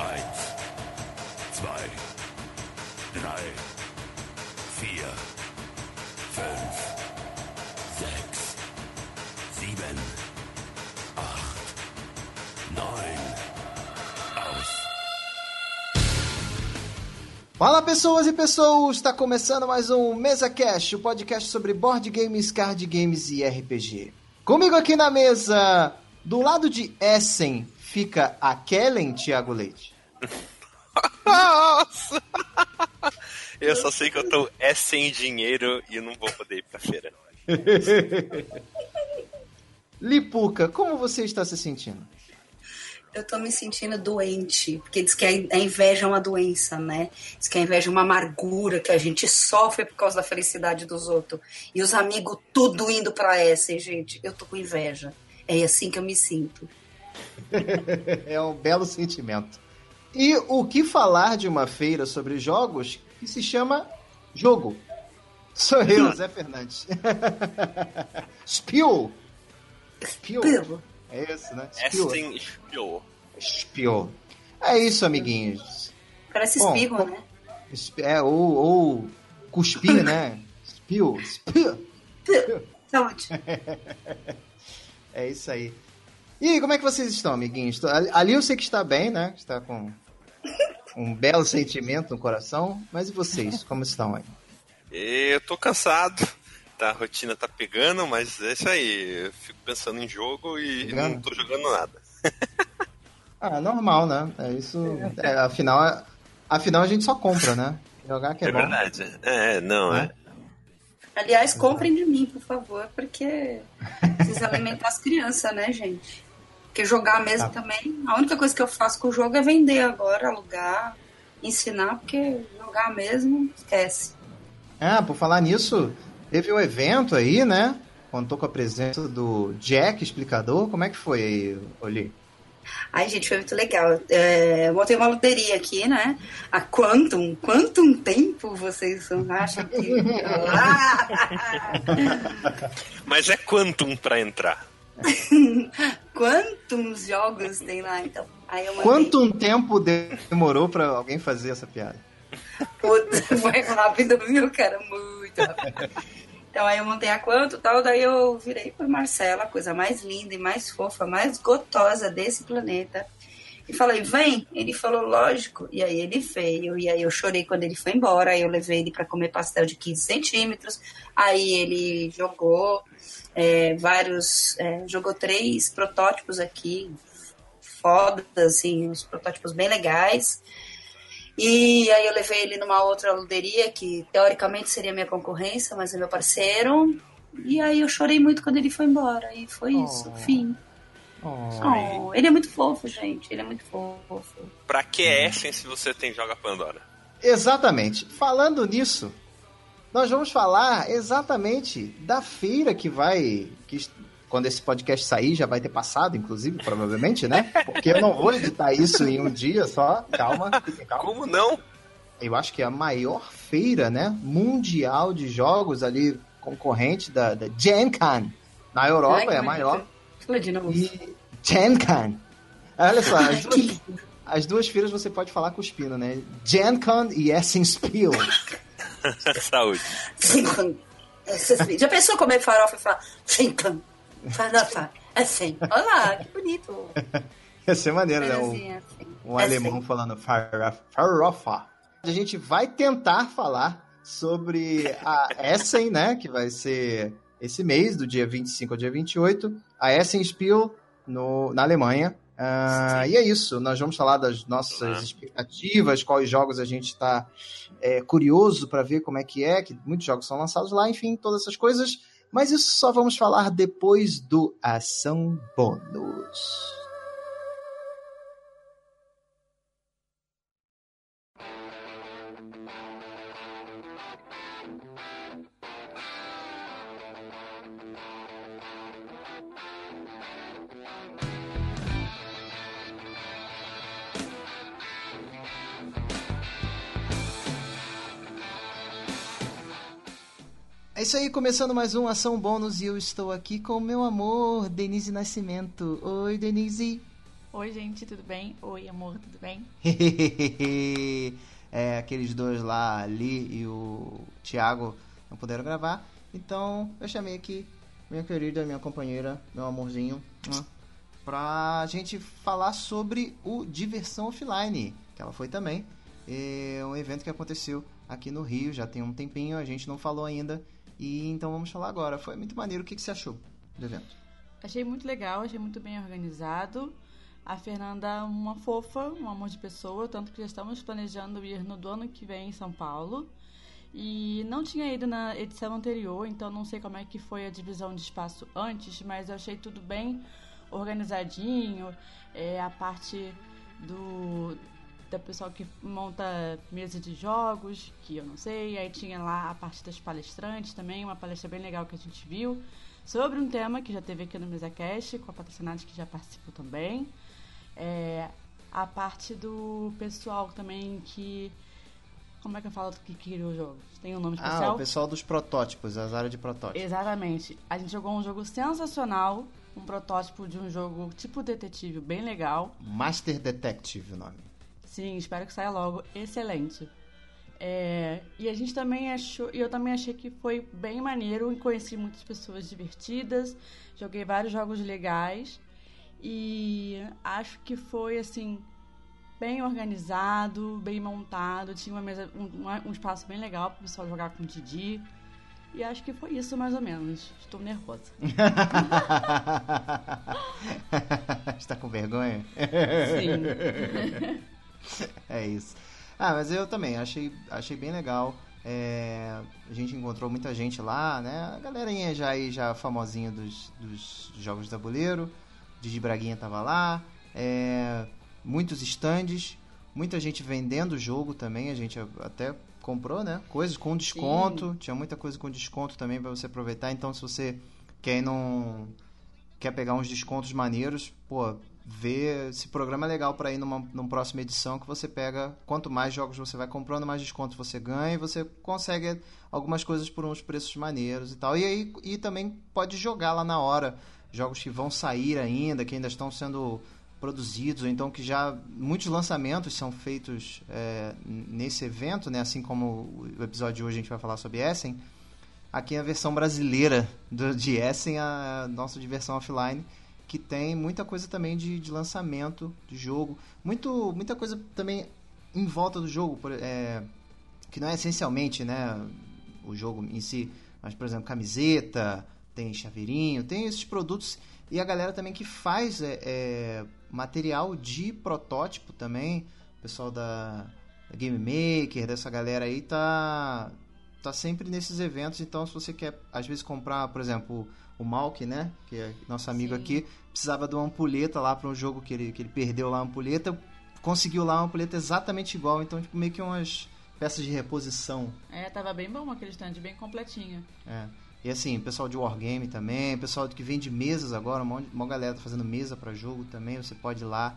Eins, zwei, drei, vier, fünf, sechs, sieben, acht, neun. Aus. Fala pessoas e pessoas, está começando mais um Mesa Cast, o podcast sobre board games, card games e RPG. Comigo aqui na mesa, do lado de Essen, fica a Kellen Thiago Leite. Nossa! Eu só sei que eu tô é sem dinheiro e não vou poder ir pra feira. Lipuca, como você está se sentindo? Eu tô me sentindo doente, porque diz que a inveja é uma doença, né? Diz que a inveja é uma amargura que a gente sofre por causa da felicidade dos outros. E os amigos tudo indo pra essa, e, gente, eu tô com inveja. É assim que eu me sinto. é um belo sentimento. E o que falar de uma feira sobre jogos que se chama Jogo? Sou eu, Zé Fernandes. Spiel. Spiel. Spiel. É isso, né? Essen Spiel. Spiel. É isso, amiguinhos. Parece Bom, espigo, né? É, ou, ou cuspir, né? Spiel. Spiel. Saúde. É isso aí. E aí, como é que vocês estão, amiguinhos? Ali eu sei que está bem, né? Está com um belo sentimento no coração. Mas e vocês? Como estão aí? Eu tô cansado. Tá, a rotina tá pegando, mas é isso aí. Eu fico pensando em jogo e Pegando? não tô jogando nada. Ah, normal, né? É isso. é, afinal, afinal, a gente só compra, né? Jogar que é, É bom. verdade. É, não, é. Aliás, comprem de mim, por favor, porque precisa alimentar as crianças, né, gente? Porque jogar mesmo Tá. também, a única coisa que eu faço com o jogo é vender agora, alugar, ensinar, porque jogar mesmo, esquece. Ah, por falar nisso, teve um evento aí, né? Contou com a presença do Jack, explicador. Como é que foi aí, Oli? Ai, gente, foi muito legal. É, eu montei uma loteria aqui, né? A Quantum. Quantum tempo vocês acham que. Mas é Quantum pra entrar. Quantos jogos tem lá, então? Aí eu mandei. Quanto um tempo demorou pra alguém fazer essa piada? Putz, foi rápido, viu, cara? Muito rápido. Então aí eu montei a quanto e tal, daí eu virei por Marcela, a coisa mais linda e mais fofa, mais gotosa desse planeta. E falei, vem. Ele falou, lógico. E aí ele veio. E aí eu chorei quando ele foi embora. Aí eu levei ele para comer pastel de 15 centímetros. Aí ele jogou é, vários. é, jogou três protótipos aqui. Foda, assim, uns protótipos bem legais. E aí eu levei ele numa outra luderia que teoricamente seria minha concorrência, mas é meu parceiro. E aí eu chorei muito quando ele foi embora. E foi isso, Oh. fim. Oh. Oh, ele é muito fofo, gente. Ele é muito fofo. Pra que Essen se você tem Joga Pandora? Exatamente. Falando nisso, nós vamos falar exatamente da feira que vai. Que, quando esse podcast sair, já vai ter passado, inclusive, provavelmente, né? Porque eu não vou editar isso em um dia só. Calma, calma. Como não? Eu acho que é a maior feira, né? Mundial de jogos ali, concorrente da, da Gen Con. Na Europa é a maior. De novo. E Gen Con. Olha só, as duas, as duas feiras você pode falar cuspindo, né? Gen Con e Essen Spiel. Saúde. Essas- Já pensou comer farofa e falar cinco? Farofa. É assim. Olha lá, que bonito. Ia ser maneiro, né? Um, assim. um alemão assim. falando faro- farofa. A gente vai tentar falar sobre a Essen, né? Que vai ser esse mês, do dia 25 ao dia 28. A Essen Spiel no, na Alemanha. Ah, e é isso, nós vamos falar das nossas Uhum. expectativas, quais jogos a gente está curioso para ver como é que é, que muitos jogos são lançados lá, enfim, todas essas coisas. Mas isso só vamos falar depois do Ação Bônus. É isso aí, começando mais um Ação Bônus e eu estou aqui com o meu amor, Denise Nascimento. Oi, Denise. Oi, gente, tudo bem? Oi, amor, tudo bem? é, aqueles dois lá, Ali e o Thiago, não puderam gravar. Então, eu chamei aqui minha querida, minha companheira, meu amorzinho, né, pra gente falar sobre o Diversão Offline, que ela foi também. É um evento que aconteceu aqui no Rio, já tem um tempinho, a gente não falou ainda. E então vamos falar agora. Foi muito maneiro. O que, que você achou do evento? Achei muito legal, achei muito bem organizado. A Fernanda é uma fofa, um amor de pessoa, tanto que já estamos planejando ir no do ano que vem em São Paulo. E não tinha ido na edição anterior, então não sei como é que foi a divisão de espaço antes, mas eu achei tudo bem organizadinho. É, a parte do da pessoal que monta mesa de jogos, que eu não sei. Aí tinha lá a parte das palestrantes também, uma palestra bem legal que a gente viu sobre um tema que já teve aqui no MesaCast, com a patrocinante que já participou também. É, a parte do pessoal também que. Como é que eu falo que criou o jogo? Tem um nome especial? Ah, o pessoal dos protótipos, as áreas de protótipos. Exatamente. A gente jogou um jogo sensacional, um protótipo de um jogo tipo detetive bem legal. Master Detective o nome. Sim, espero que saia logo. Excelente. É, e a gente também achou, e eu também achei que foi bem maneiro, conheci muitas pessoas divertidas, joguei vários jogos legais e acho que foi assim bem organizado, bem montado, tinha uma mesa, um, um espaço bem legal para o pessoal jogar com o Didi. E acho que foi isso mais ou menos. Estou nervosa. Está com vergonha? Sim. é isso. Ah, mas eu também achei, achei bem legal. É, a gente encontrou muita gente lá, né? A galerinha já aí, já famosinha dos, dos jogos de tabuleiro. Didi Braguinha tava lá. É, muitos estandes. Muita gente vendendo o jogo também. A gente até comprou, né? Coisas com desconto. Sim. Tinha muita coisa com desconto também para você aproveitar. Então, se você quer não quer pegar uns descontos maneiros, pô, ver se programa é legal para ir numa, numa próxima edição que você pega quanto mais jogos você vai comprando mais desconto você ganha e você consegue algumas coisas por uns preços maneiros e tal. E aí e também pode jogar lá na hora jogos que vão sair ainda que ainda estão sendo produzidos ou então que já muitos lançamentos são feitos é, nesse evento né? Assim como o episódio de hoje a gente vai falar sobre Essen. Aqui a versão brasileira do, de Essen a nossa diversão offline que tem muita coisa também de, de lançamento de jogo, muito, muita coisa também em volta do jogo, é, que não é essencialmente né, o jogo em si, mas, por exemplo, camiseta, tem chaveirinho, tem esses produtos. E a galera também que faz é, é, material de protótipo também, o pessoal da, da Game Maker, dessa galera aí tá tá sempre nesses eventos, então se você quer às vezes comprar, por exemplo, o Malk, né, que é nosso amigo Sim. aqui, precisava de uma ampulheta lá para um jogo que ele, que ele perdeu lá a ampulheta, conseguiu lá uma ampulheta exatamente igual, então tipo, meio que umas peças de reposição. É, tava bem bom aquele stand, bem completinho. É. E assim, pessoal de Wargame também, pessoal que vende mesas agora, uma, uma galera tá fazendo mesa para jogo também, você pode ir lá,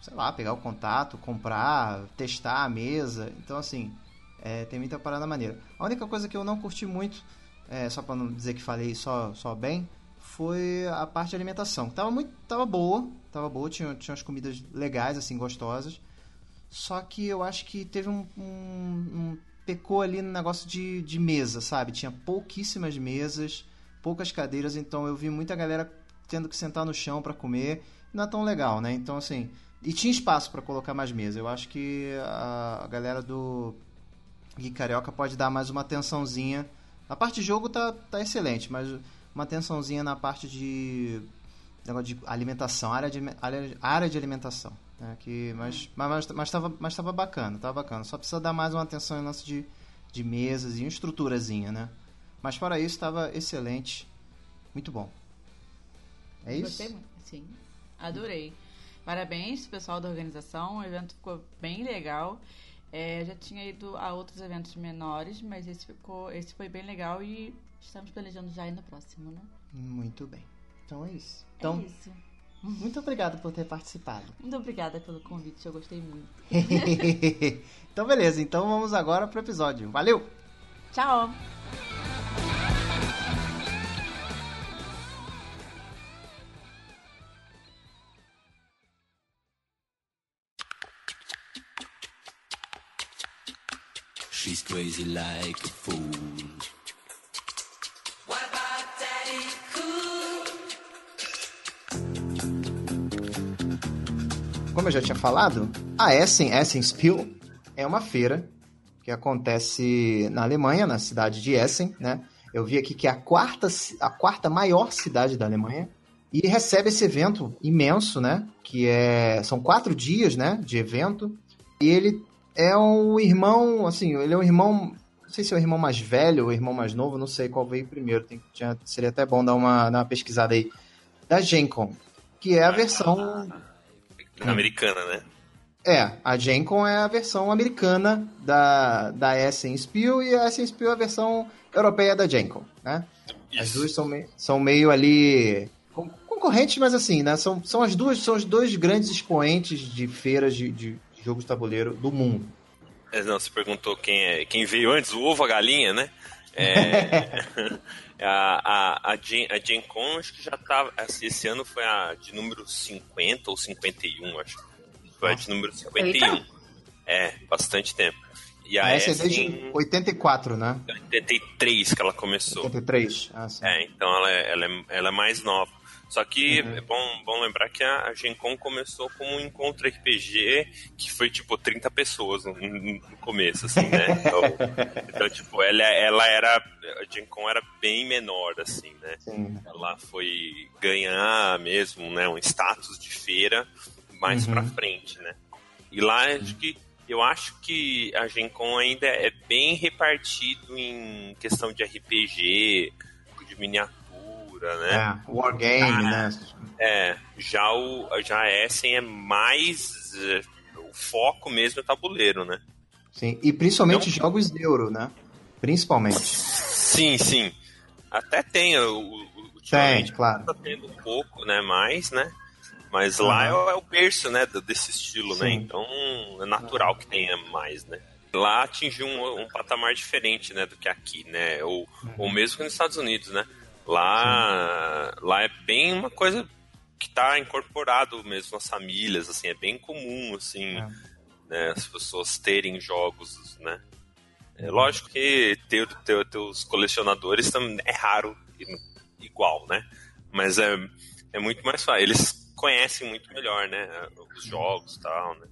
sei lá, pegar o contato, comprar, testar a mesa. Então assim, é, tem muita parada maneira. A única coisa que eu não curti muito, é, só para não dizer que falei só, só bem, foi a parte de alimentação. Tava muito, tava boa, tava boa, tinha, tinha umas comidas legais, assim, gostosas. Só que eu acho que teve um, um, um pecou ali no negócio de, de mesa, sabe? Tinha pouquíssimas mesas, poucas cadeiras, então eu vi muita galera tendo que sentar no chão para comer. Não é tão legal, né? Então, assim. E tinha espaço para colocar mais mesa. Eu acho que a, a galera do Gui Carioca pode dar mais uma atençãozinha. A parte de jogo tá, tá excelente, mas uma atençãozinha na parte de negócio de alimentação, área de, área, área de alimentação. Né? Que, mas, mas, mas, tava, mas tava bacana, tava bacana. Só precisa dar mais uma atenção em lance de, de mesas e uma estruturazinha, né? Mas fora isso, estava excelente. Muito bom. É isso? Gostei muito, sim. Adorei. Parabéns, pessoal da organização. O evento ficou bem legal. É, já tinha ido a outros eventos menores, mas esse ficou, esse foi bem legal e Estamos planejando já ir no próximo, né? Muito bem. Então é isso. Então, é isso. Muito obrigado por ter participado. Muito obrigada pelo convite, eu gostei muito. então, beleza. Então vamos agora pro episódio. Valeu! Tchau! She's crazy like a fool. Como eu já tinha falado, a Essen, Essen Spiel, é uma feira que acontece na Alemanha, na cidade de Essen, né? Eu vi aqui que é a quarta, a quarta maior cidade da Alemanha e recebe esse evento imenso, né? Que é são quatro dias, né? De evento e ele é um irmão, assim, ele é um irmão, não sei se é o irmão mais velho ou o irmão mais novo, não sei qual veio primeiro. Tem, tinha, seria até bom dar uma, dar uma pesquisada aí da Gencom, que é a versão Americana, né? É, a Gencom é a versão americana da, da Essen Spiel e a Essen Spiel é a versão europeia da Gencom, né? As Isso. duas são, me- são meio ali con- concorrentes, mas assim, né? São, são as duas, são os dois grandes expoentes de feiras de, de jogos de tabuleiro do mundo. É, Não, você perguntou quem, é, quem veio antes, o ovo ou a galinha, né? É, a, a, a, Gen, a Gen Con, acho que já tá. assim, Esse ano foi a de número 50 ou 51, acho. Foi a de número 51. Eita. É, bastante tempo. E a A Essen é desde 84, né? 83 que ela começou. 83. Ah, sim. É, então ela é, ela é, ela é mais nova. Só que Uhum. é bom, bom lembrar que a, Gen Con começou como um encontro RPG que foi tipo 30 pessoas no, no começo, assim, né? Então, então, tipo, ela, ela era. A Gen Con era bem menor, assim, né? Sim. Ela foi ganhar mesmo, né? Um status de feira mais Uhum. pra frente, né? E lá acho que eu acho que a Gen Con ainda é bem repartido em questão de RPG, de miniatura, né? É, Wargame, né? É, já, o, já a Essen é mais. é, o foco mesmo é tabuleiro, né? Sim. E principalmente Então- jogos euro, né? Principalmente. Sim, sim. Até tem o, Tem, claro. tá tendo um pouco, né? Mais, né? Mas lá é, o- é o berço, né? Desse estilo, né? Sim. Então é natural que tenha mais, né? Lá atingiu um, um patamar diferente, né? Do que aqui, né? Ou, ou mesmo que nos Estados Unidos, né? Lá, lá é bem uma coisa que tá incorporado mesmo nas famílias, assim, é bem comum, assim, É. né, as pessoas terem jogos, né? É lógico que ter, ter, ter os colecionadores também é raro igual, né? Mas é, é muito mais fácil. Eles conhecem muito melhor, né? Os jogos e tal, né?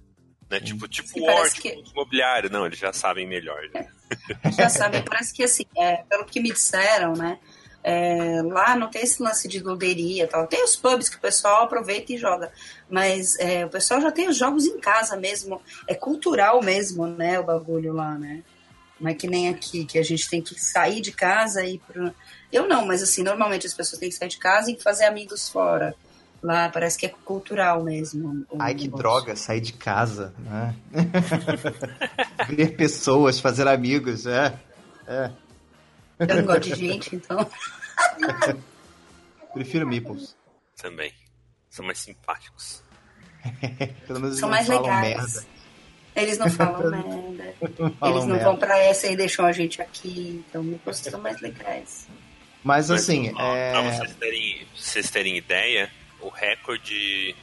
Né, Tipo, tipo Sim, o parece Word, que- tipo imobiliário. Não, eles já sabem melhor. né? Já sabe, parece que assim, é, pelo que me disseram, né? É, lá não tem esse lance de luderia tal. Tem os pubs que o pessoal aproveita e joga. Mas é, o pessoal já tem os jogos em casa mesmo. É cultural mesmo, né? O bagulho lá, né? Não é que nem aqui, que a gente tem que sair de casa e ir pro... Eu não, mas assim, normalmente as pessoas têm que sair de casa e fazer amigos fora. Lá parece que é cultural mesmo. Ai, que negócio. droga, sair de casa, né? Ver pessoas, fazer amigos, é. É. Eu não gosto de gente, então. Prefiro meeples. Também. São mais simpáticos. Pelo menos São mais legais. merda. Eles não falam merda. Não falam Eles não merda. vão pra essa e deixam a gente aqui. Então, me são mais legais. Mas Mas, assim, ó, é... Pra vocês terem, vocês terem ideia, o recorde.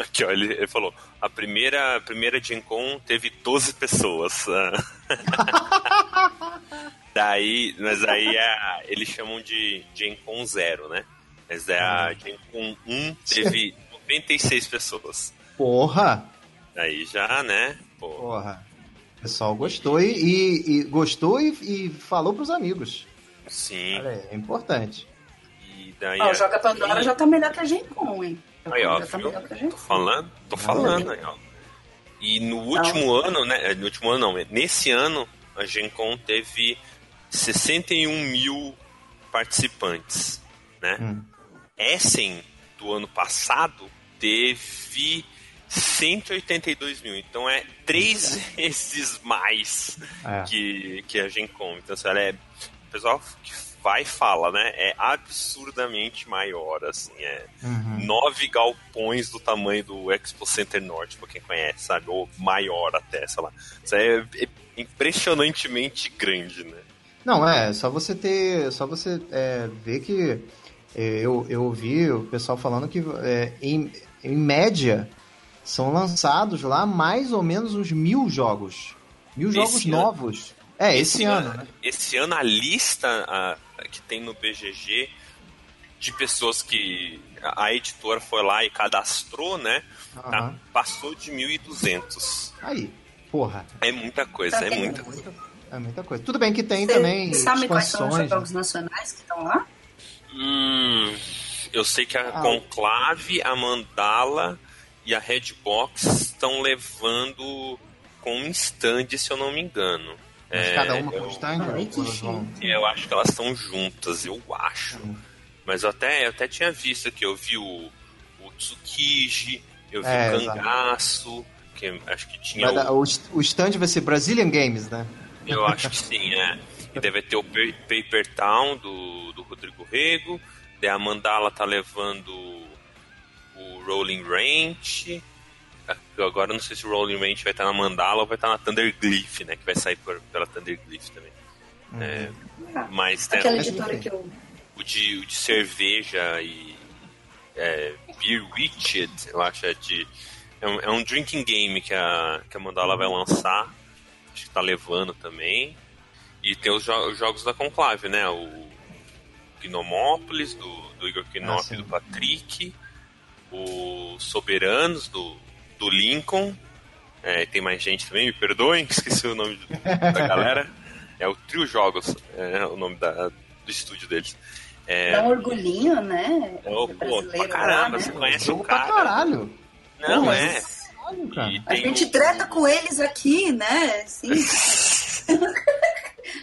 Aqui, ó, ele, ele falou: a primeira, a primeira Gen Con teve 12 pessoas. Daí, mas aí é, eles chamam de Gen Con 0, né? Mas é a Gen Con 1 teve 96 pessoas. porra, Aí já, né? Pô, porra. O pessoal gostou e, e- e gostou e, e falou pros amigos. sim. Olha aí, é importante. E daí. Ó, o a- Joga Pandora já tá melhor que a Gen Con, hein? Aí, ó, já tá viu? melhor que a Gen Tô falando, tô falando aí, ó. E no último ano, né? No último ano não, nesse ano a Gen Con teve 61 mil participantes, né? Hum. Essen do ano passado teve 182 mil, então é três vezes mais É. que, que a Gen Con. Então, assim, ela é. O pessoal que vai e fala, né? É absurdamente maior, assim. É Uhum. nove galpões do tamanho do Expo Center Norte, pra quem conhece, sabe? Ou maior até, sei lá. Isso é, é impressionantemente grande, né? Não, é, só você ter. Só você é, ver que é, eu, eu ouvi o pessoal falando que é, em, em média são lançados lá mais ou menos uns mil jogos. Mil jogos Esse ano? novos. É, esse, ano, né? Esse ano a lista a- que tem no BGG de pessoas que a editora foi lá e cadastrou, né? tá? Aham. Passou de 1.200. Aí, porra. É muita coisa, Tá é muita coisa. É muita coisa. Tudo bem que tem Você também sabe quais são os né? jogos nacionais que estão lá? Hum, eu sei que a Ah. Conclave, a Mandala e a Redbox estão levando com um stand, se eu não me engano. Mas É, cada uma eu- com stand? Ou elas vão- Eu acho que elas estão juntas, eu acho. Mas eu até, eu até tinha visto aqui, eu vi o, o Tsukiji, eu vi É, o. Cangaço, que acho que tinha o, o, o stand vai ser Brazilian Games, né? Eu acho que sim, é. E deve ter o Pa- Paper Town do, do Rodrigo Rego, a Mandala tá levando o Rolling Ranch. Eu Agora não sei se o Rolling Ranch vai estar na Mandala ou vai estar na Thunderglyph, né? Que vai sair por- pela Thunderglyph também. É, Ah, mas tem Aquela editora que eu. o de, o de cerveja e é, Beer Witched, eu acho, é de. É um, é um drinking game que a, que a Mandala vai lançar. Acho que tá levando também. E tem os, jo- os jogos da Conclave, né? O Gnomópolis, do, do Igor Knopf sim. e do Patrick. O Soberanos, do, do Lincoln. É, tem mais gente também, me perdoem, esqueci o nome da galera. É o Trio Jogos, é o nome da, do estúdio deles. É, Dá um orgulhinho, né? De pô, brasileiro pra caramba, lá, você né? conhece Jogo o pra cara. caralho. Não, Pô, é. Caralho, cara. A gente o- treta com eles aqui, né? Sim.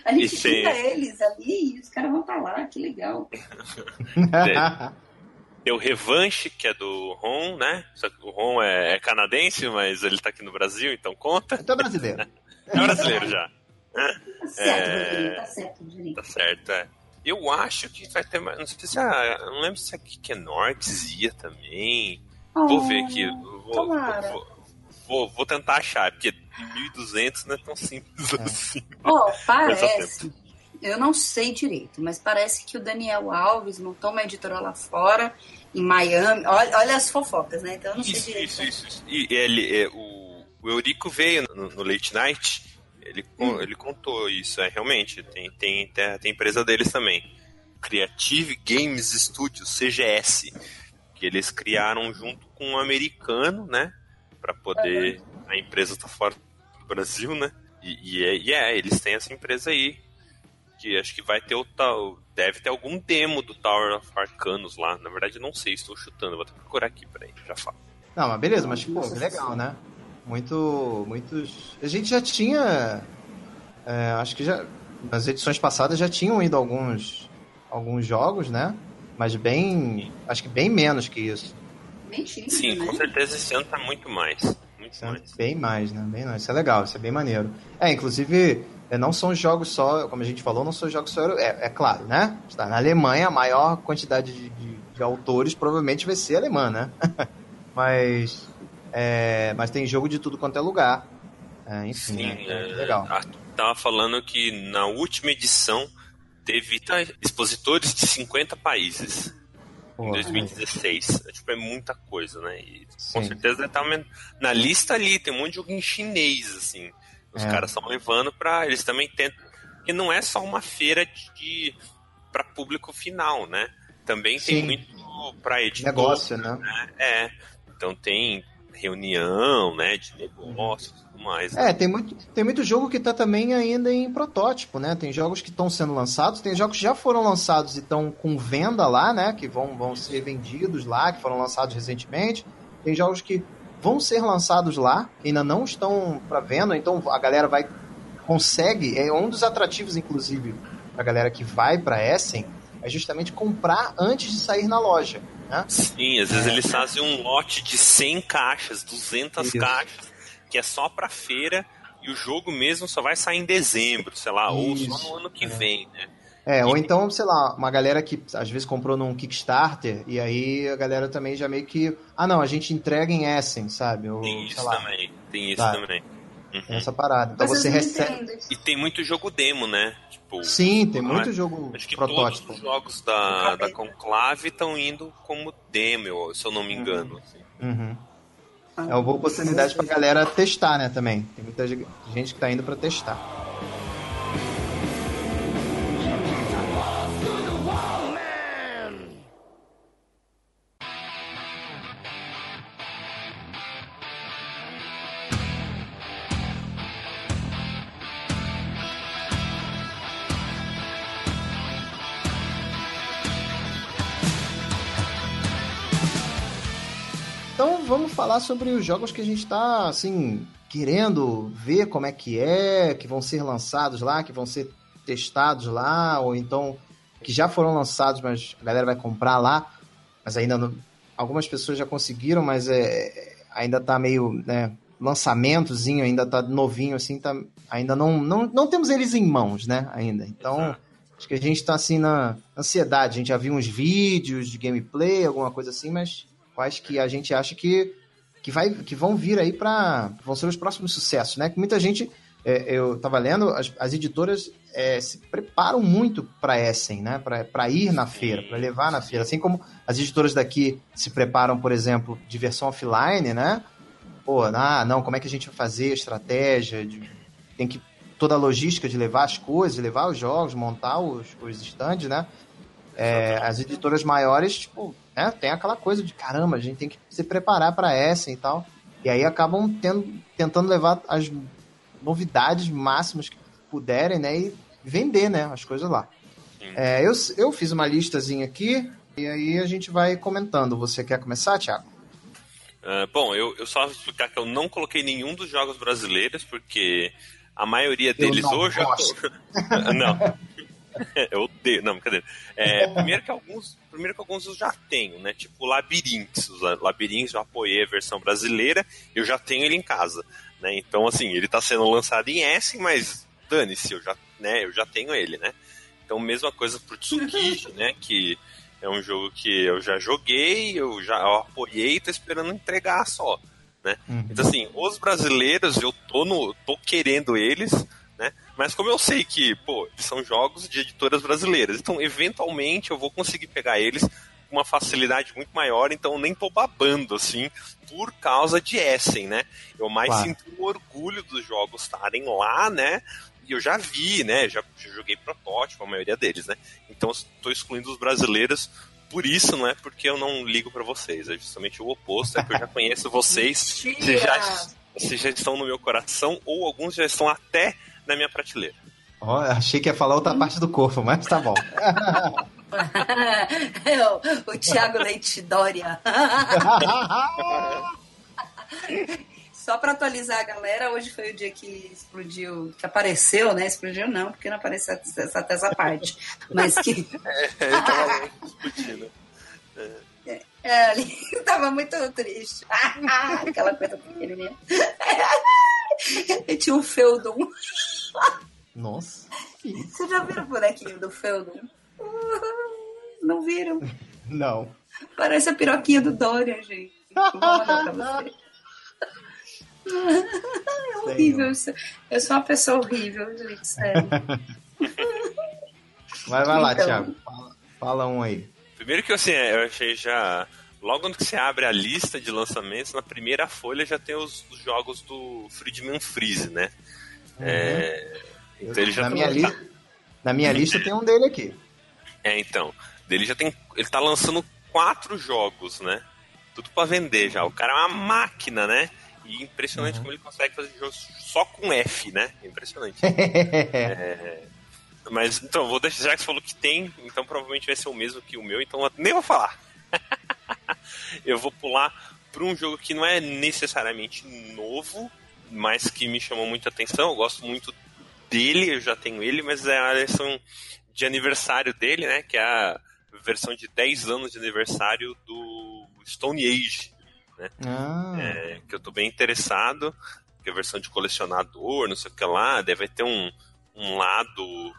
A gente E tem- eles ali e os caras vão pra lá, que legal. Tem o Revanche, que é do Ron, né? Só que o Ron é, é canadense, mas ele tá aqui no Brasil, então conta. Tu é brasileiro. É brasileiro já. Tá certo, É. Tá certo, Rodrigo. Tá certo, é. Eu acho que vai ter mais. Não sei se a. eu Não lembro se a Kikenorx ia também. Vou ver aqui. Vou, tomara. vou, vou, vou tentar achar, porque 1.200 não é tão simples assim. Ó, Mas parece. Eu não sei direito, mas parece que o Daniel Alves montou uma editora lá fora, em Miami. Olha, olha as fofocas, né? Então eu não sei Isso, direito. isso, isso, isso. E ele, é, o, o Eurico veio no, no Late Night, ele, Hum. ele contou isso, é realmente, tem, tem, tem, tem empresa deles também. Creative Games Studios, CGS, que eles criaram junto com um americano, né, Pra poder, a empresa tá fora do Brasil, né, e, e, é, e é, eles têm essa empresa aí, que acho que vai ter o tal, deve ter algum demo do Tower of Arcanos lá, na verdade eu não sei, estou chutando, vou até procurar aqui, peraí, já falo. Não, mas beleza, mas pô, que legal, né? Muito, muitos. A gente já tinha. é, acho que já. Nas edições passadas já tinham ido alguns, alguns jogos, né? Mas bem. Acho que bem menos que isso. Mentira, Sim, né? com certeza esse ano tá muito mais. Muito é mais. Bem mais, né? Bem mais. Isso é legal, isso é bem maneiro. É, inclusive, é, não são jogos só, como a gente falou, não são jogos só. É, é claro, né? Está na Alemanha, a maior quantidade de, de- de autores provavelmente vai ser alemã, né? mas, é, mas tem jogo de tudo quanto é lugar. É, enfim, Sim, é, é é, legal. a- tava falando que na última edição teve tá, expositores de 50 países em Pô, 2016. É, tipo, é muita coisa, né? E com certeza deve estar na lista ali, tem um monte de jogo em chinês, assim. Os É. caras estão levando pra. Eles também tentam. Porque não é só uma feira de, para público final, né? Também tem Sim. muito pra editor. negócio, né? né? É. Então tem reunião, né? De negócios e tudo mais. É, tem muito, tem muito jogo que tá também ainda em protótipo, né? Tem jogos que estão sendo lançados, tem jogos que já foram lançados e estão com venda lá, né? Que vão, vão ser vendidos lá, que foram lançados recentemente. Tem jogos que vão ser lançados lá, que ainda não estão para venda, então a galera vai consegue, é um dos atrativos inclusive pra galera que vai para Essen, é justamente comprar antes de sair na loja, né? Sim, às vezes eles fazem um lote de 100 caixas, 200 Isso. caixas, que é só pra feira, e o jogo mesmo só vai sair em dezembro, sei lá, ou Isso. só no ano que vem, né? É, ou então, sei lá, uma galera que às vezes comprou num Kickstarter e aí a galera também já meio que. Ah, não, a gente entrega em Essen, sabe? Ou, Tem isso sei lá, também, tem isso Tá. também. Uhum. tem essa parada. Então Mas você recebe. entendo. E tem muito jogo demo, né? Tipo, Sim, tem não muito é? jogo Acho que protótipo. todos os jogos da, da Conclave estão indo como demo, se eu não me engano. assim. Uhum. É uma boa oportunidade pra galera testar, né, também. Tem muita gente que tá indo pra testar. Falar sobre os jogos que a gente está assim querendo ver como é que é, que vão ser lançados lá, que vão ser testados lá, ou então que já foram lançados, mas a galera vai comprar lá, mas ainda não, algumas pessoas já conseguiram, mas é, ainda tá meio, né, lançamentozinho, ainda tá novinho assim, tá, ainda não, não, não temos eles em mãos, né, ainda. Então, Exato. acho que a gente tá assim na ansiedade, a gente já viu uns vídeos de gameplay, alguma coisa assim, mas quais que a gente acha que, que, vai, que vão vir aí para vão ser os próximos sucessos, né? Que muita gente, é, eu estava lendo, as, as editoras é, se preparam muito para Essen, né? Para ir na feira, para levar na feira. Assim como as editoras daqui se preparam, por exemplo, de versão offline, né? Pô, ah, não, como é que a gente vai fazer estratégia? De, tem que toda a logística de levar as coisas, levar os jogos, montar os, os stands, né? É, as editoras maiores, tipo, né, tem aquela coisa de caramba, a gente tem que se preparar para essa e tal. E aí acabam tendo, tentando levar as novidades máximas que puderem, né? E vender, né? As coisas lá. É, eu, eu fiz uma listazinha aqui e aí a gente vai comentando. Você quer começar, Thiago? Uh, bom, eu, eu só vou explicar que eu não coloquei nenhum dos jogos brasileiros, porque a maioria deles hoje. não. eu odeio. Não, cadê? É, primeiro, que alguns, primeiro que alguns eu já tenho, né? Tipo Labirintos. Os Labirintos eu apoiei a versão brasileira, eu já tenho ele em casa. Né? Então, assim, ele está sendo lançado em S, mas dane-se, eu já, né, eu já tenho ele, né? Então, mesma coisa pro Tsukiji, né? Que é um jogo que eu já joguei, eu já eu apoiei e tô esperando entregar só. Né? Uhum. Então, assim, os brasileiros, eu tô, no, tô querendo eles? Mas como eu sei que, pô, são jogos de editoras brasileiras, então eventualmente eu vou conseguir pegar eles com uma facilidade muito maior, então nem tô babando, assim, por causa de Essen, né? Eu mais claro. sinto o orgulho dos jogos estarem lá, né? E eu já vi, né? Já, já joguei protótipo, a maioria deles, né? Então estou excluindo os brasileiros por isso, não é porque eu não ligo para vocês, é justamente o oposto, é que eu já conheço vocês, vocês já, vocês já estão no meu coração, ou alguns já estão até na minha prateleira. Oh, achei que ia falar outra parte do corpo, mas tá bom. o, o Thiago Leite Dória. Só para atualizar a galera, hoje foi o dia que explodiu, que apareceu, né? Explodiu não, porque não apareceu até essa parte. Mas que. é, ele tava explodindo. É. É, ele tava muito triste. Aquela coisa pequenininha. Ele tinha um feudum. Nossa. Vocês já viram o bonequinho do Feldon? Não viram? Não. Parece a piroquinha do Dória, gente. Vou mandar pra você. É horrível. Isso. Eu sou uma pessoa horrível, gente, sério. Vai, vai lá, então... Thiago. Fala, fala, um aí. Primeiro que assim, eu achei já. Logo quando você abre a lista de lançamentos, na primeira folha já tem os, os jogos do Friedman Freeze, né? Uhum. É, então ele já na, minha li... na minha lista tem um dele aqui. É, então. Ele já tem. Ele tá lançando quatro jogos, né? Tudo para vender já. O cara é uma máquina, né? E impressionante uhum. como ele consegue fazer jogos só com F, né? Impressionante. é... Mas então, vou deixar, já que você falou que tem, então provavelmente vai ser o mesmo que o meu, então nem vou falar. eu vou pular para um jogo que não é necessariamente novo, mas que me chamou muita atenção. Eu gosto muito dele, eu já tenho ele, mas é a versão de aniversário dele, né? Que é a versão de 10 anos de aniversário do Stone Age, né? Ah. É, que eu tô bem interessado, que é a versão de colecionador, não sei o que lá, deve ter um, um lado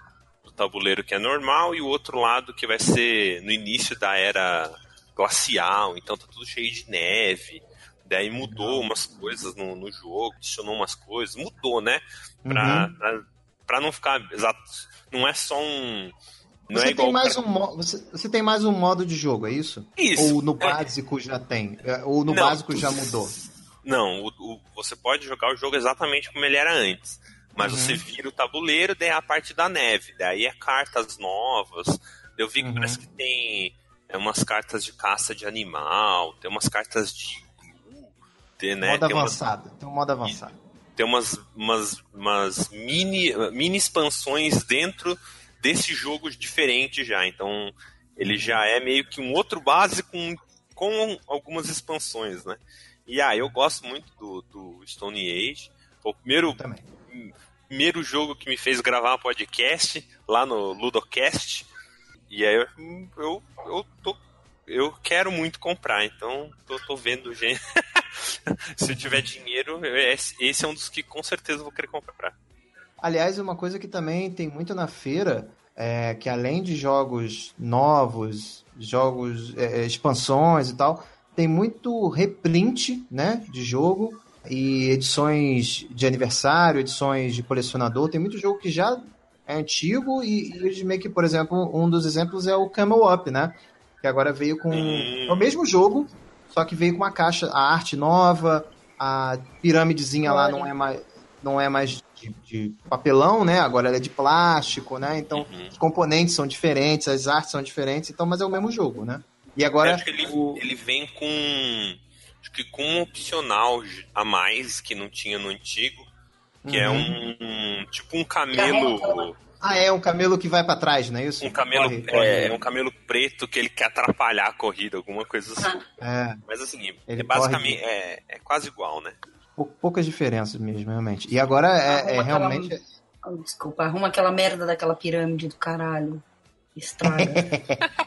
do tabuleiro que é normal e o outro lado que vai ser no início da era glacial, então tá tudo cheio de neve. Daí mudou umas coisas no, no jogo, adicionou umas coisas, mudou, né? Pra, uhum. pra, pra não ficar. Exato. Não é só um. Não você, é tem mais um você, você tem mais um modo de jogo, é isso? Isso. Ou no é. básico é... já tem? É, ou no não, básico já mudou? Não, o, o, você pode jogar o jogo exatamente como ele era antes. Mas Uhum. você vira o tabuleiro, daí é a parte da neve. Daí é cartas novas. Eu vi que Uhum. parece que tem é, umas cartas de caça de animal, tem umas cartas de. Tem, né, modo tem umas, avançado. Tem um modo avançado. tem umas, umas, umas mini, mini expansões dentro desse jogo diferente já. Então ele já é meio que um outro base com, com algumas expansões, né? E ah, eu gosto muito do, do Stone Age. Foi o primeiro, primeiro jogo que me fez gravar um podcast lá no Ludocast. E aí eu, eu, eu, tô, eu quero muito comprar, então tô, tô vendo gente. Se eu tiver dinheiro, eu- esse é um dos que com certeza eu vou querer comprar. Aliás, uma coisa que também tem muito na feira é que além de jogos novos, jogos, é, é, expansões e tal, tem muito reprint, né, de jogo e edições de aniversário, edições de colecionador. Tem muito jogo que já é antigo e, e eles meio que, por exemplo, um dos exemplos é o Camel Up, né, que agora veio com Hum. é o mesmo jogo, só que veio com uma caixa, a arte nova, a pirâmidezinha lá não é mais não é mais de, de papelão, né? Agora ela é de plástico, né? Então Uhum. os componentes são diferentes, as artes são diferentes, então, mas é o mesmo jogo, né? E Eu agora acho que ele, o- ele vem com. Acho que com um opcional a mais que não tinha no antigo. Que é Uhum. um. Tipo um camelo. Ah, é um camelo que vai pra trás, não é isso? Um camelo. Corre, é, corre. é um camelo preto que ele quer atrapalhar a corrida, alguma coisa assim. É, Mas assim, Ele é basicamente. corre É, é quase igual, né? pou- poucas diferenças mesmo, realmente. E agora é, é Arruma aquela- realmente Oh, desculpa, arruma aquela merda daquela pirâmide do caralho. Estraga.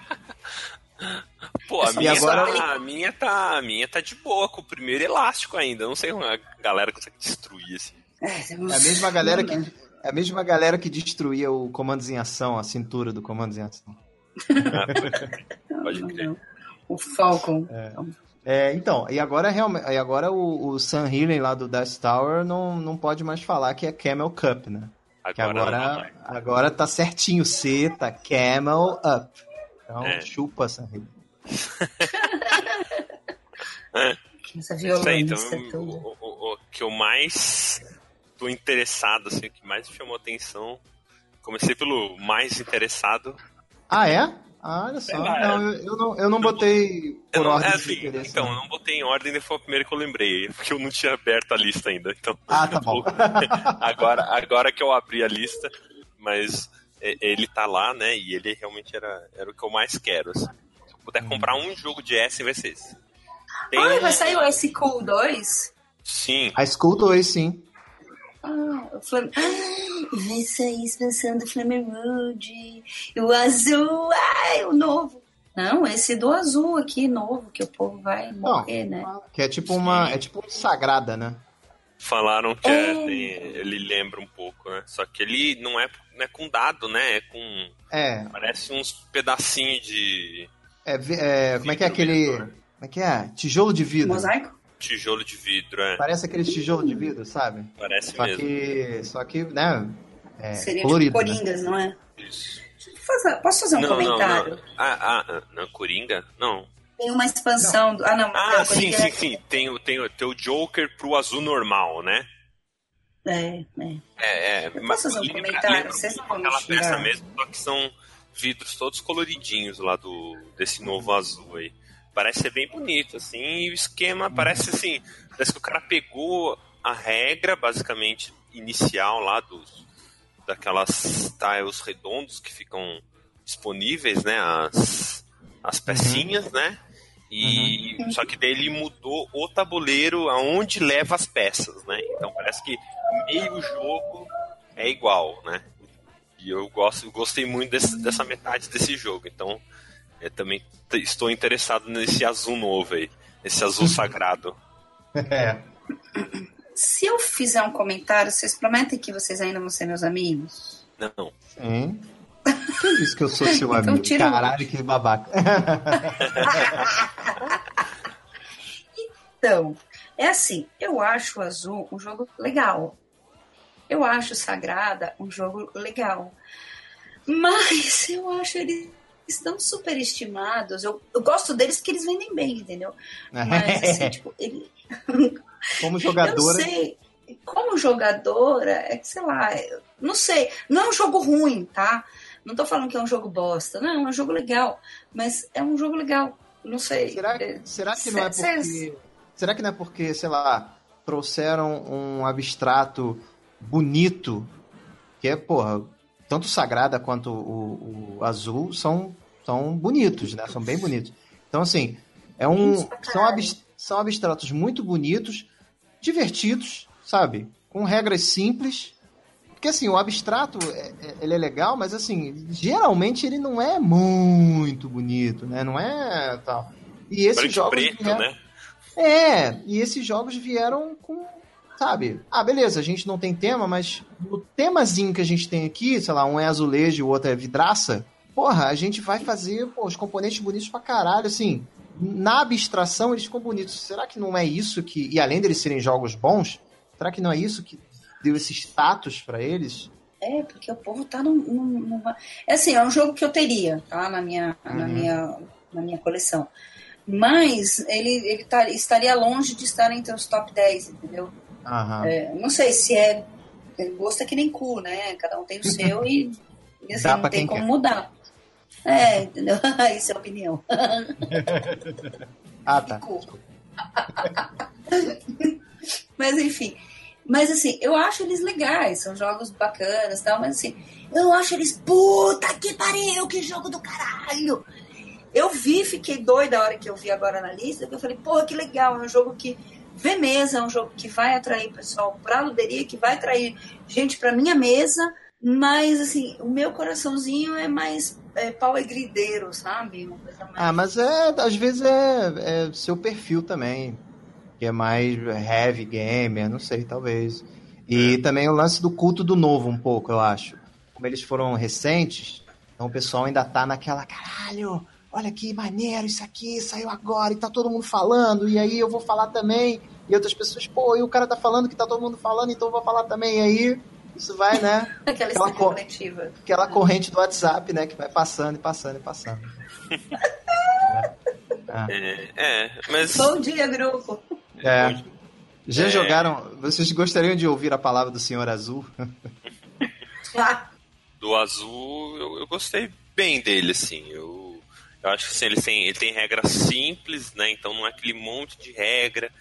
Pô, a Essa minha, agora- tá, a minha tá. A minha tá de boa com o primeiro elástico ainda. Eu não sei como a galera consegue destruir assim. é, é a mesma galera que é a mesma galera que destruía o comandos em ação, a cintura do comandos em ação. Pode crer. O Falcon. É, então, e agora realmente, e agora o, o Sam Healy lá do Death Tower não, não pode mais falar que é Camel Cup, né? Que Agora, não agora, agora tá certinho, C, tá Camel Up. Então, É. chupa, Sam Healy. Essa Isso aí, então, violência o, o- o que eu mais tô interessado, assim, o que mais me chamou atenção. Comecei pelo mais interessado. Ah, é? Ah, olha só. Lá, não, eu, eu não, eu não botei por Eu não, ordem é assim, então, eu não. botei em ordem, foi o primeiro que eu lembrei, porque eu não tinha aberto a lista ainda. Então, Ah, tá bom. agora, agora que eu abri a lista, mas é, ele tá lá, né? E ele realmente era, era o que eu mais quero. assim. Se eu puder comprar um jogo de S, vai ser esse. Tem Ai, um- vai sair o Ice Cool 2? Sim, A School 2, sim. Ah, o Flam... ah, vai sair a expansão do Flamerwood. E o azul, ai, o novo. Não, esse do azul aqui, novo, que o povo vai morrer, né? Que é tipo uma. É tipo um sagrada, né? falaram que é, É. ele lembra um pouco, né? Só que ele não é, não é com dado, né? É com. É. Parece uns pedacinhos de é, é como é que é aquele. Como é que é? Tijolo de vidro. Mosaico? Tijolo de vidro, é. Parece aquele tijolo de vidro, sabe? Parece Só mesmo. que. Só que, né? É, Seria colorido. tipo né? Coringas, não é? Isso. Posso fazer um não, não, comentário? não. Ah, ah, ah, não, Coringa? Não. Tem uma expansão do. Ah, não, Ah, é, sim, Coringa sim, é- sim. Tem, o- tem, o- tem o Joker pro azul normal, né? É, é. É, é. Eu mas posso fazer um lembra- comentário? lembra Vocês não vão me aquela peça mesmo, só que são vidros todos coloridinhos lá do desse novo azul aí. Parece ser bem bonito, assim, e o esquema parece assim, parece que o cara pegou a regra, basicamente, inicial lá dos daquelas tiles redondos que ficam disponíveis, né, as, as pecinhas, né, e só que daí ele mudou o tabuleiro aonde leva as peças, né, então parece que meio jogo é igual, né, e eu gosto, eu gostei muito desse- dessa metade desse jogo, então eu também estou interessado nesse azul novo aí, esse azul sagrado. É. Se eu fizer um comentário, vocês prometem que vocês ainda vão ser meus amigos? Não, Sim. Quem disse que eu sou seu Então amigo? tira o- Caralho, que babaca. Então, é assim, eu acho o Azul um jogo legal. Eu acho o Sagrada um jogo legal. Mas eu acho estão superestimados. Eu, eu gosto deles porque eles vendem bem, entendeu? Mas, assim, tipo, ele... Como jogadora. Eu sei. Como jogadora, é que, sei lá, não sei. Não é um jogo ruim, tá? Não tô falando que é um jogo bosta. Não, é um jogo legal. Mas é um jogo legal. Não sei. Será, será que não é porque. Será que não é porque, sei lá, trouxeram um abstrato bonito, que é, porra, tanto Sagrada quanto o, o Azul são, são bonitos, né? São bem bonitos. Então, assim, é um, são, ab, são abstratos muito bonitos, divertidos, sabe? Com regras simples. Porque, assim, o abstrato, é, é, ele é legal, mas, assim, geralmente ele não é muito bonito, né? Não é tal. E esses jogos... Preto, vieram... né? É, e esses jogos vieram com sabe? Ah, beleza, a gente não tem tema, mas o temazinho que a gente tem aqui, sei lá, um é azulejo e o outro é vidraça, porra, a gente vai fazer pô, os componentes bonitos pra caralho, assim. Na abstração eles ficam bonitos. Será que não é isso que. E além deles serem jogos bons, será que não é isso que deu esse status para eles? É, porque o povo tá num, num, É assim, é um jogo que eu teria, tá? Na minha, uhum. na minha, na minha coleção. Mas ele, ele tá, estaria longe de estar entre os top 10, entendeu? É, não sei se é. Gosto é que nem cu, né? Cada um tem o seu e, e assim, não tem como quer. mudar. É, entendeu? Isso é opinião. ah, tá. mas enfim. Mas assim, eu acho eles legais, são jogos bacanas e tal, mas assim, eu acho eles, puta que pariu, que jogo do caralho! Eu vi, fiquei doida a hora que eu vi agora na lista, que eu falei, porra, que legal, é um jogo que vê mesa, é um jogo que vai atrair pessoal para a luderia, que vai atrair gente para minha mesa, mas assim, o meu coraçãozinho é mais é, pau e grideiro, sabe? Mais... Ah, mas é, às vezes é, é seu perfil também, que é mais heavy gamer, não sei, talvez. E é. também o lance do culto do novo um pouco, eu acho. Como eles foram recentes, então o pessoal ainda tá naquela, caralho, olha que maneiro isso aqui, saiu agora e tá todo mundo falando, e aí eu vou falar também, e outras pessoas, pô, e o cara tá falando que tá todo mundo falando, então eu vou falar também, e aí isso vai, né? Aquela, aquela, co coletiva. aquela corrente do WhatsApp, né, que vai passando e passando e passando. é. é, mas... Bom dia, grupo! É. Já é. jogaram. Vocês gostariam de ouvir a palavra do Senhor Azul? do Azul, eu, eu gostei bem dele, assim. Eu eu acho que assim, ele, tem, ele tem regras simples, né? Então não é aquele monte de regra.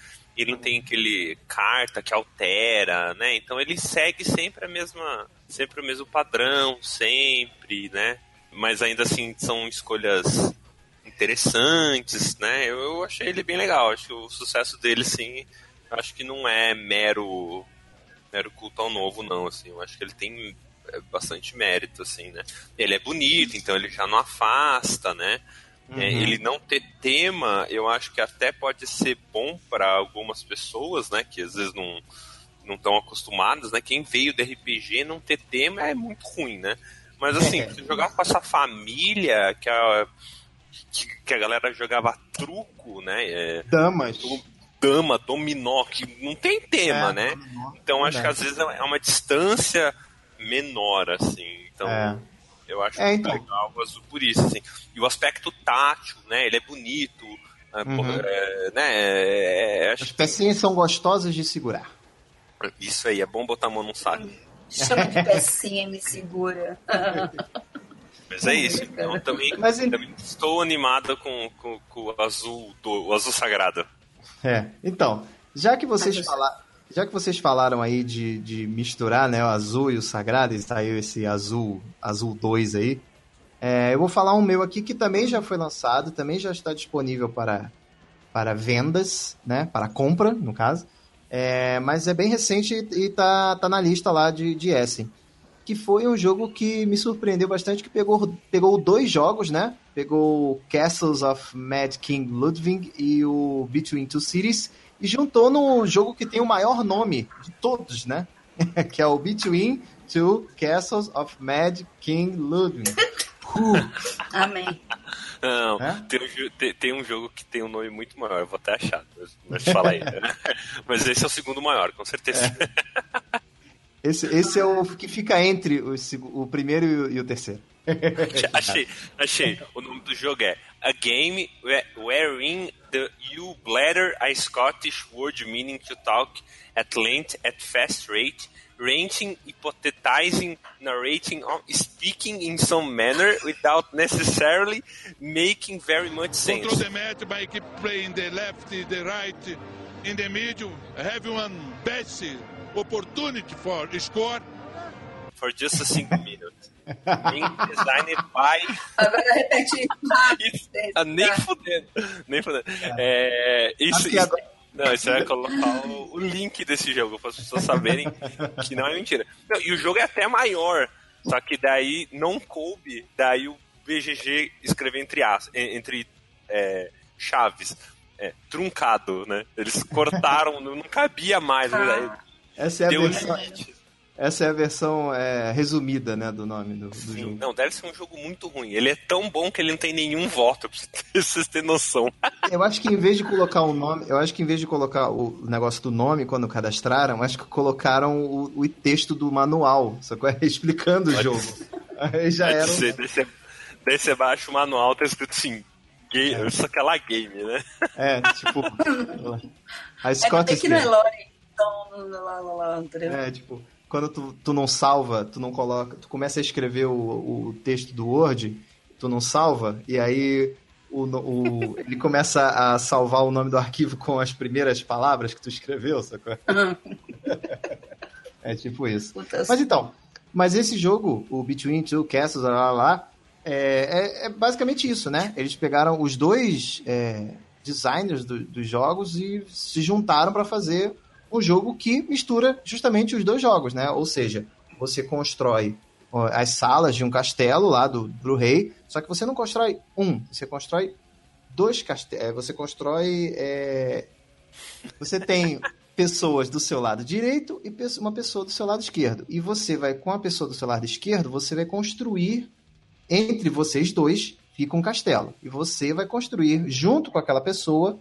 Ele não tem aquele carta que altera, né? Então ele segue sempre a mesma, sempre o mesmo padrão, sempre, né? Mas ainda assim são escolhas interessantes, né? Eu, eu achei ele bem legal. Acho que o sucesso dele, sim, acho que não é mero mero culto ao novo, não. Assim, eu acho que ele tem é bastante mérito, assim, né? Ele é bonito, então ele já não afasta, né? É, uhum. É, ele não ter tema, eu acho que até pode ser bom para algumas pessoas, né? Que às vezes não não estão acostumadas, né? Quem veio do RPG não ter tema é muito ruim, né? Mas assim, você jogar com essa família que a, que, a galera jogava truco, né? É, Damas. Dama, dominó, que não tem tema, é, né? Então acho que às vezes é uma distância menor, assim. Então, é. Eu acho é, então. legal o azul por isso, assim. E o aspecto tátil, né? Ele é bonito. Né? Uhum. É, né? É, é, As pecinhas são gostosas de segurar. Isso aí, é bom botar a mão no saco. Chama de pecinha me segura. Mas é isso. Então também, Mas, também estou animada com, com, com, o azul do o azul sagrado. É. Então, já que vocês falaram já que vocês falaram aí de, de misturar né, o azul e o sagrado, e saiu esse azul, azul 2 aí, é, eu vou falar um meu aqui que também já foi lançado, também já está disponível para, para vendas, né, para compra, no caso, é, mas é bem recente e está tá na lista lá de, de Essen. Que foi um jogo que me surpreendeu bastante, que pegou, pegou dois jogos, né? Pegou Castles of Mad King Ludwig e o Between Two Cities, e juntou no jogo que tem o maior nome de todos, né? que é o Between Two Castles of Mad King Ludwig. Uh. Amém. Não, é? tem, um, tem, tem, um jogo que tem um nome muito maior, vou até achar, mas, mas fala aí. Né? mas esse é o segundo maior, com certeza. É. Esse, esse é o que fica entre o, o primeiro e o, e o terceiro. achei, achei. O nome do jogo é A Game Wherein the You Bladder a Scottish Word Meaning to Talk at Length at Fast Rate ranting, hypothesizing, narrating, or speaking in some manner without necessarily making very much sense. Control the match by keep playing the left, the right, in the middle. Have one best opportunity for score. For just a single minute. Being designed by. Agora repete ah, nem fudendo. Nem fudendo. É, isso, isso, agora... Não, você vai colocar o, o link desse jogo para as pessoas saberem que não é mentira. Não, e o jogo é até maior, só que daí não coube, daí o BGG escreveu entre, as, entre é, chaves. É, truncado, né? Eles cortaram, não, cabia mais. Né? Essa é a versão, essa é a versão é, resumida, né, do nome do, do Sim, jogo. Não, deve ser um jogo muito ruim. Ele é tão bom que ele não tem nenhum voto, pra vocês terem noção. Eu acho que em vez de colocar o nome, eu acho que em vez de colocar o negócio do nome quando cadastraram, acho que colocaram o, o texto do manual, só que explicando Pode o jogo. Aí já era. Ser, daí, você, baixa o manual, tá escrito assim, game, é. isso aquela game, né? É, tipo. a Scott é que não é Lore, então, lá, lá, lá, É, tipo quando tu, tu não salva, tu não coloca, tu começa a escrever o, o texto do Word, tu não salva, e aí o, o, ele começa a salvar o nome do arquivo com as primeiras palavras que tu escreveu, sacou? é tipo isso. Mas então, mas esse jogo, o Between Two Castles, lá, lá, lá é, é, é, basicamente isso, né? Eles pegaram os dois é, designers do, dos jogos e se juntaram para fazer um jogo que mistura justamente os dois jogos, né? Ou seja, você constrói as salas de um castelo lá do, do rei, só que você não constrói um, você constrói dois castelos. É, você constrói. É... Você tem pessoas do seu lado direito e uma pessoa do seu lado esquerdo. E você vai, com a pessoa do seu lado esquerdo, você vai construir entre vocês dois fica um castelo. E você vai construir junto com aquela pessoa,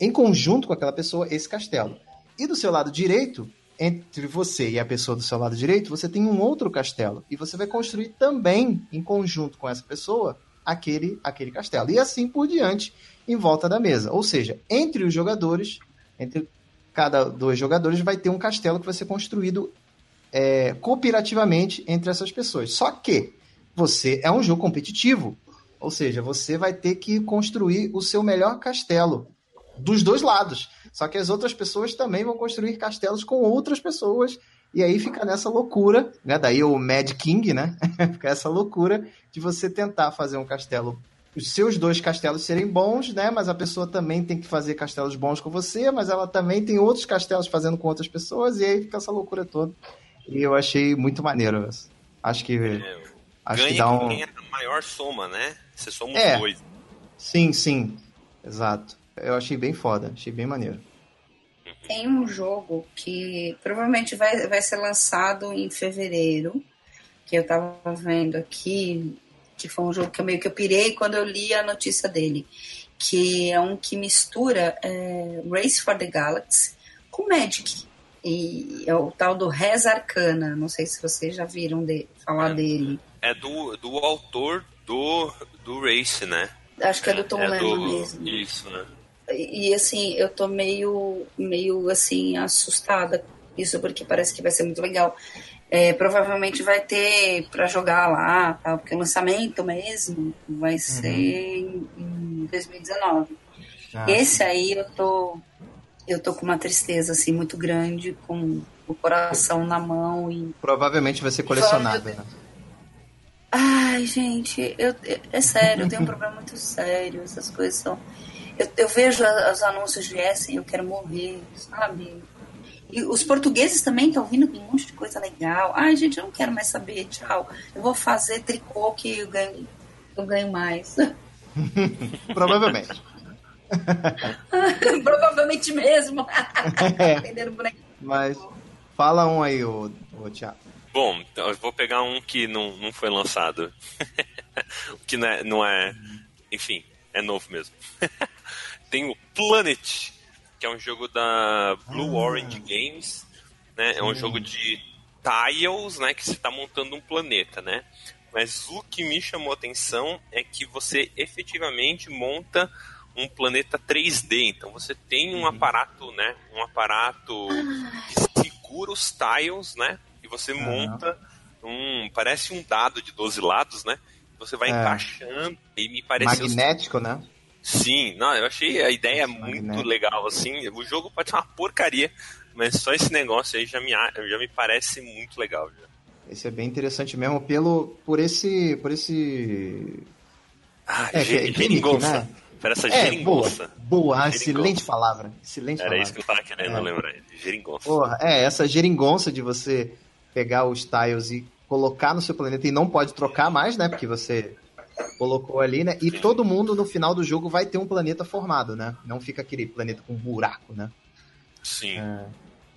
em conjunto com aquela pessoa, esse castelo. E do seu lado direito, entre você e a pessoa do seu lado direito, você tem um outro castelo. E você vai construir também, em conjunto com essa pessoa, aquele, aquele castelo. E assim por diante, em volta da mesa. Ou seja, entre os jogadores, entre cada dois jogadores, vai ter um castelo que vai ser construído é, cooperativamente entre essas pessoas. Só que você é um jogo competitivo. Ou seja, você vai ter que construir o seu melhor castelo dos dois lados. Só que as outras pessoas também vão construir castelos com outras pessoas. E aí fica nessa loucura, né? Daí o Mad King, né? fica essa loucura de você tentar fazer um castelo. Os seus dois castelos serem bons, né? Mas a pessoa também tem que fazer castelos bons com você, mas ela também tem outros castelos fazendo com outras pessoas, e aí fica essa loucura toda. E eu achei muito maneiro. Acho que. É, acho ganha que dá um. Quem é a maior soma, né? Se somos é, dois. Sim, sim. Exato. Eu achei bem foda, achei bem maneiro. Tem um jogo que provavelmente vai, vai ser lançado em fevereiro, que eu tava vendo aqui, que foi um jogo que eu meio que eu pirei quando eu li a notícia dele, que é um que mistura é, Race for the Galaxy com Magic. E é o tal do Res Arcana, não sei se vocês já viram de, falar é, dele. É do, do autor do, do Race, né? Acho que é do Tom é Lennon do, mesmo. Isso, né? E, assim, eu tô meio, meio assim, assustada com isso, porque parece que vai ser muito legal. É, provavelmente vai ter para jogar lá, tá? porque o lançamento mesmo vai uhum. ser em, em 2019. Ah, Esse sim. aí eu tô eu tô com uma tristeza assim muito grande, com o coração na mão e provavelmente vai ser colecionado, né? Ai, gente, eu, é sério, eu tenho um problema muito sério, essas coisas são eu, eu vejo os anúncios de Essen, eu quero morrer, sabe? E os portugueses também estão vindo com um monte de coisa legal. Ai, gente, eu não quero mais saber, tchau. Eu vou fazer tricô que eu ganho, eu ganho mais. Provavelmente. Provavelmente mesmo. é. Mas fala um aí, ô, ô Thiago. Bom, então eu vou pegar um que não, não foi lançado. que não é, não é. Enfim, é novo mesmo. Tem o Planet, que é um jogo da Blue ah. Orange Games, né? É um jogo de tiles, né? Que você está montando um planeta, né? mas o que me chamou a atenção é que você efetivamente monta um planeta 3D. Então você tem um aparato, né? Um aparato que segura os tiles, né? E você monta um. Parece um dado de 12 lados, né? Você vai É. encaixando e me pareceu. Magnético, né? Sim, não, eu achei a ideia muito legal, assim. O jogo pode ser uma porcaria, mas só esse negócio aí já me, já me parece muito legal. Já. Esse é bem interessante mesmo pelo por esse por esse Ah, É, ge- que é geringonça. né? Parece essa é boa geringonça. boa ah, Geringonça. excelente palavra excelente Era palavra isso que eu tava querendo É. lembrar. Geringonça. Porra, é essa geringonça de você pegar os tiles e colocar no seu planeta e não pode trocar mais né porque você colocou ali né e todo mundo no final do jogo vai ter um planeta formado né não fica aquele planeta com buraco né Sim.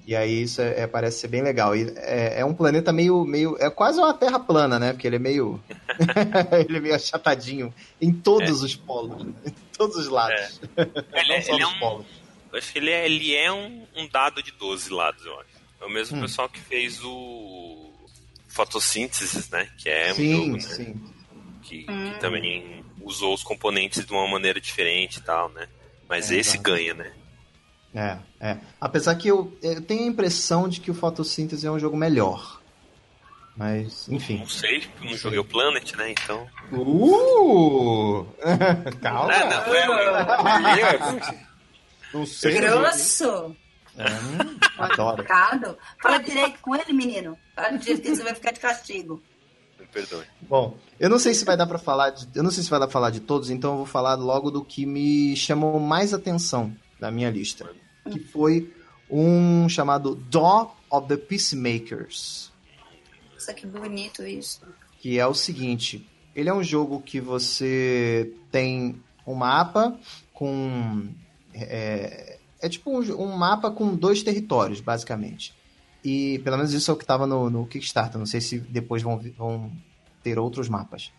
E aí isso é, é- parece ser bem legal. E é, é um planeta meio, meio. É quase uma terra plana, né? Porque ele é meio. ele é meio achatadinho em todos os polos. né? Em todos os lados. Ele, é- ele é nos um, polos. acho que ele é, ele é um, um dado de 12 lados, eu acho. É o mesmo Hum. pessoal que fez o fotossíntese, né? Que é um Sim, jogo, né? sim. Que, Hum. que também usou os componentes de uma maneira diferente e tal, né? Mas É, esse ganha, né? É, é. Apesar que eu, eu tenho a impressão de que o Fotossíntese é um jogo melhor. Mas, enfim. Não sei, porque eu não joguei o Planet, né? Então. Uh! Calma. Ah, não, é, é, Não sei. Grosso! É, hum, adoro. Fala direito com ele, menino. Fala direito que você vai ficar de castigo. Perdoe. Bom, eu não sei se vai dar pra falar de, eu não sei se vai dar pra falar de todos, então eu vou falar logo do que me chamou mais atenção da minha lista, que foi um chamado Dawn of the Peacemakers, Nossa, que bonito isso. que é o seguinte, ele é um jogo que você tem um mapa com é, é tipo um, um mapa com dois territórios, basicamente. E pelo menos isso é o que estava no, no Kickstarter. Não sei se depois vão, vão ter outros mapas.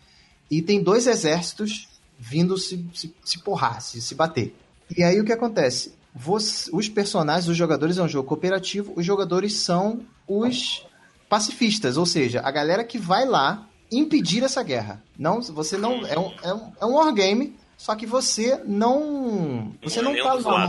E tem dois exércitos vindo se, se, se porrar, se, se bater. E aí o que acontece? Você- os personagens, os jogadores é um jogo cooperativo, os jogadores são os pacifistas, ou seja, a galera que vai lá impedir essa guerra. Não, você não é um, é um, é um wargame, só que você não você Não não, é tá.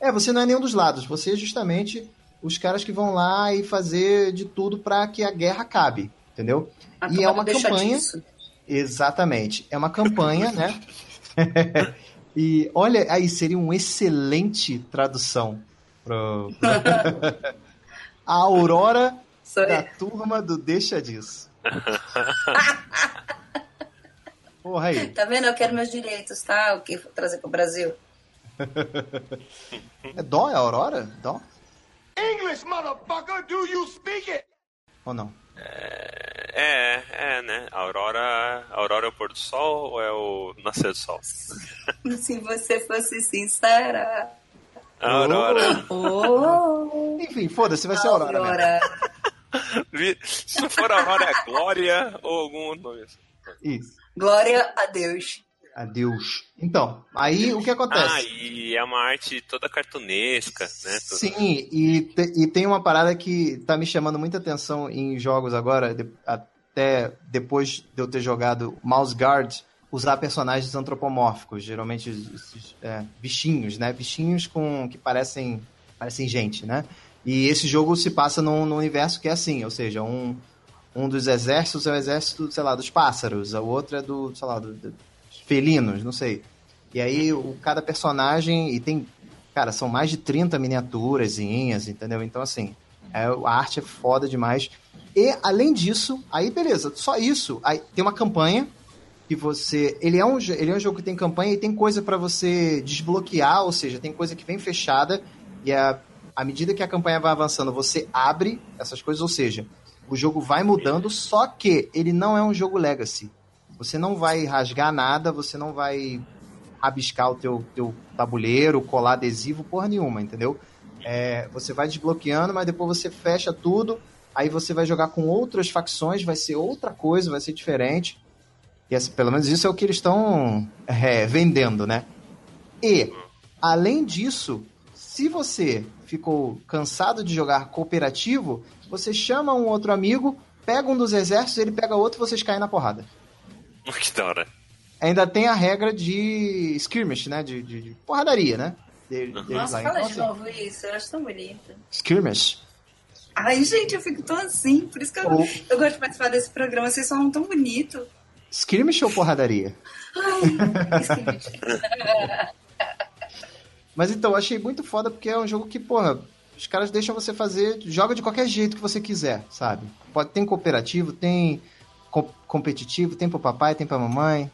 É, você não é nenhum dos lados. Você é justamente os caras que vão lá e fazer de tudo para que a guerra acabe, entendeu? A E é uma campanha. disso. Exatamente. É uma campanha, né? e olha, aí seria uma excelente tradução pro, a Aurora Sou da turma do Deixa Disso. Porra aí. Tá vendo? Eu quero meus direitos, tá? O que trazer pro Brasil? É Dó? É Aurora? Dó? English, motherfucker, do you speak it? Ou não? É, é, né? A Aurora, a Aurora é o pôr do sol ou é o nascer do sol? Se você fosse sincera. A Aurora. Oh, Enfim, foda-se, vai ser Aurora. Aurora. Se não for a Aurora, é Glória ou algum outro nome. assim. Isso. Glória a Deus. Adeus. Então, aí o que Ah, acontece? e é uma arte toda cartunesca, né? Toda- Sim, e, te- e tem uma parada que tá me chamando muita atenção em jogos agora, de- até depois de eu ter jogado Mouse Guard, usar personagens antropomórficos, geralmente esses, é, bichinhos, né? Bichinhos com que parecem, parecem gente, né? E esse jogo se passa num, num universo que é assim, ou seja, um, um dos exércitos é o exército, sei lá, dos pássaros, o outro é do, sei lá, do- dos felinos, não sei. E aí o, cada personagem, e tem Cara, são mais de 30 miniaturazinhas, entendeu? Então, assim, é, a arte é foda demais. E, além disso, aí beleza, só isso. Aí tem uma campanha que você. Ele é um, ele é um jogo que tem campanha e tem coisa pra você desbloquear, ou seja, tem coisa que vem fechada e a, à medida que a campanha vai avançando, você abre essas coisas, ou seja, o jogo vai mudando, só que ele não é um jogo legacy. Você não vai rasgar nada, você não vai rabiscar o teu, teu tabuleiro, colar adesivo, porra nenhuma, entendeu? É, você vai desbloqueando, mas depois você fecha tudo, aí você vai jogar com outras facções, vai ser outra coisa, vai ser diferente. E assim, pelo menos isso é o que eles estão é, vendendo, né? E, além disso, se você ficou cansado de jogar cooperativo, você chama um outro amigo pega um dos exércitos, ele pega outro, vocês caem na porrada. Que da hora. Ainda tem a regra de skirmish, né? De, de, de porradaria, né? De, deles Nossa, fala Então, de assim, novo isso, eu acho tão bonito. Skirmish. Ai, gente, eu fico tão assim, por isso que eu, Oh. eu gosto de participar desse programa, vocês são tão bonitos. Skirmish ou porradaria? Ai, esqueci. Mas então, eu achei muito foda porque é um jogo que, porra, os caras deixam você fazer, joga de qualquer jeito que você quiser, sabe? Pode, tem cooperativo, tem com- competitivo, tem pro papai, tem pra mamãe,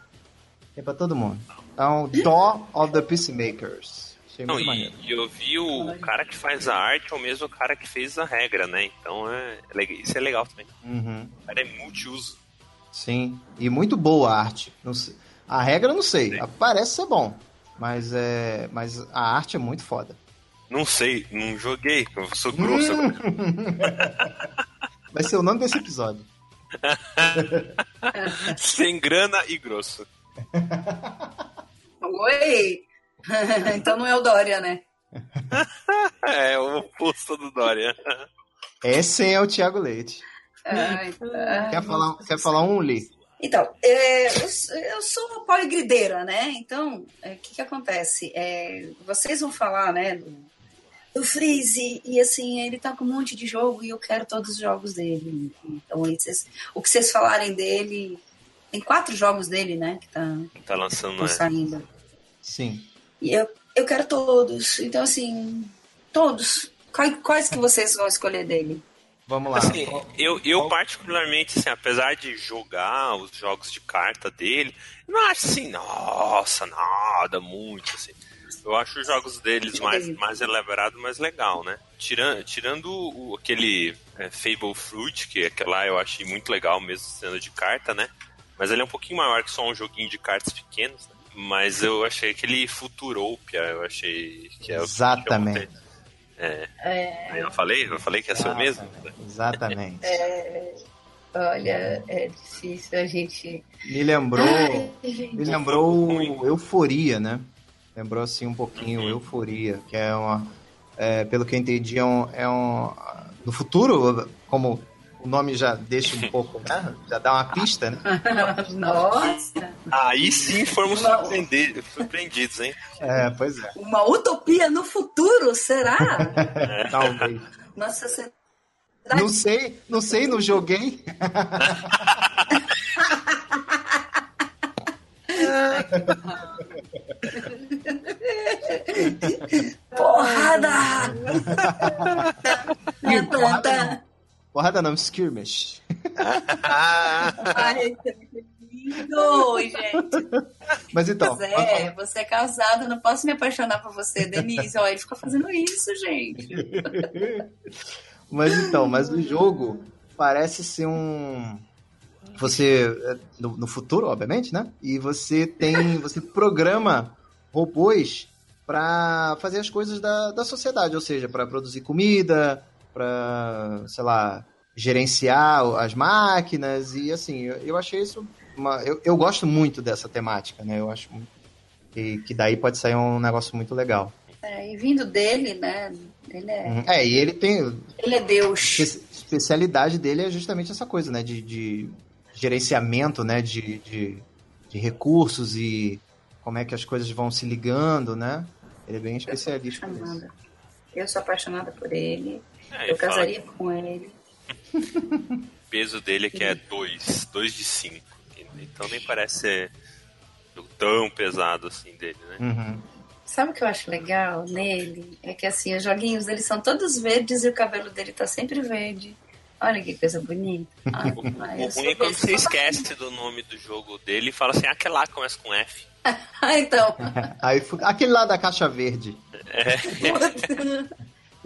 tem pra todo mundo. Então, Dawn of the Peacemakers. Achei Não, muito e, maneiro. e eu vi o cara que faz a arte é o mesmo cara que fez a regra, né? Então é, é isso é legal também. Uhum. O cara é multiuso. Sim, e muito boa a arte. A regra eu não sei, parece ser bom, mas, é, mas a arte é muito foda. Não sei, não joguei, eu sou grosso. Vai ser o nome desse episódio. Sem grana e grosso. Oi! então não é o Dória, né? É, o oposto do Dória. Esse é o Thiago Leite. Ai, ai, Quer falar, quer falar um, Lee? Então, é, eu, eu sou uma poligrideira, né? Então, é, o que, que acontece? É, vocês vão falar, né, do, do Freeze, e assim, ele tá com um monte de jogo e eu quero todos os jogos dele. Então, o que vocês falarem dele. Tem quatro jogos dele, né? Que tá, Tá lançando, né? saindo. Sim. E eu, eu quero todos. Então, assim, todos. Quais, quais que vocês vão escolher dele? Vamos lá. Assim, eu, eu particularmente, assim, apesar de jogar os jogos de carta dele, eu não acho assim, nossa, nada, muito, assim. Eu acho os jogos deles mais, mais elaborado, mais legal, né? Tirando, tirando o, aquele é, Fable Fruit, que, que lá eu achei muito legal mesmo sendo de carta, né? Mas ele é um pouquinho maior que só um joguinho de cartas pequenos, né? Mas eu achei aquele Futuropia, eu achei que é o que Exatamente. eu montei. É. Eu falei? Eu falei que ser o mesmo? Exatamente. Olha, é difícil a gente. Me lembrou, gente. me lembrou Euforia, né? Lembrou assim um pouquinho Euforia, que é uma, é, pelo que eu entendi, é um, é um no futuro, como o nome já deixa um pouco, né? Já dá uma pista, né? Nossa! Aí sim fomos surpreendidos, hein? É, pois é. Uma utopia no futuro, será? Talvez. Nossa. Não sei, não sei, não joguei. Porrada! Ih, porrada não. Porrada não, skirmish. Ai, que lindo, gente. Mas então, Pois é, você é casado, não posso me apaixonar por você, Denise. Olha, ele fica fazendo isso, gente. Mas então, mas o jogo parece ser um. Você. é, No, no futuro, obviamente, né? E você tem. Você programa robôs para fazer as coisas da, da sociedade, ou seja, para produzir comida, para, sei lá, gerenciar as máquinas e assim, eu, eu achei isso. Uma, eu, eu gosto muito dessa temática, né? Eu acho que, que daí pode sair um negócio muito legal. É, e vindo dele, né? Ele é, É, e ele tem. ele é Deus. espe- especialidade dele é justamente essa coisa, né? De, de gerenciamento, né? De, de, de recursos e como é que as coisas vão se ligando, né? Ele é bem especialista nisso. Apaixonada. Eu sou apaixonada por ele. É, Eu fala casaria com ele. que o peso dele aqui é 2, 2 de 5. Então nem parece ser tão pesado assim dele, né? Uhum. Sabe o que eu acho legal nele? É que assim, os joguinhos dele são todos verdes e o cabelo dele tá sempre verde. Olha que coisa bonita. Ai, O ruim é quando você esquece do nome do jogo dele e fala assim, ah, aquele lá começa com F. Ah, então. Aí, aquele lá da caixa verde.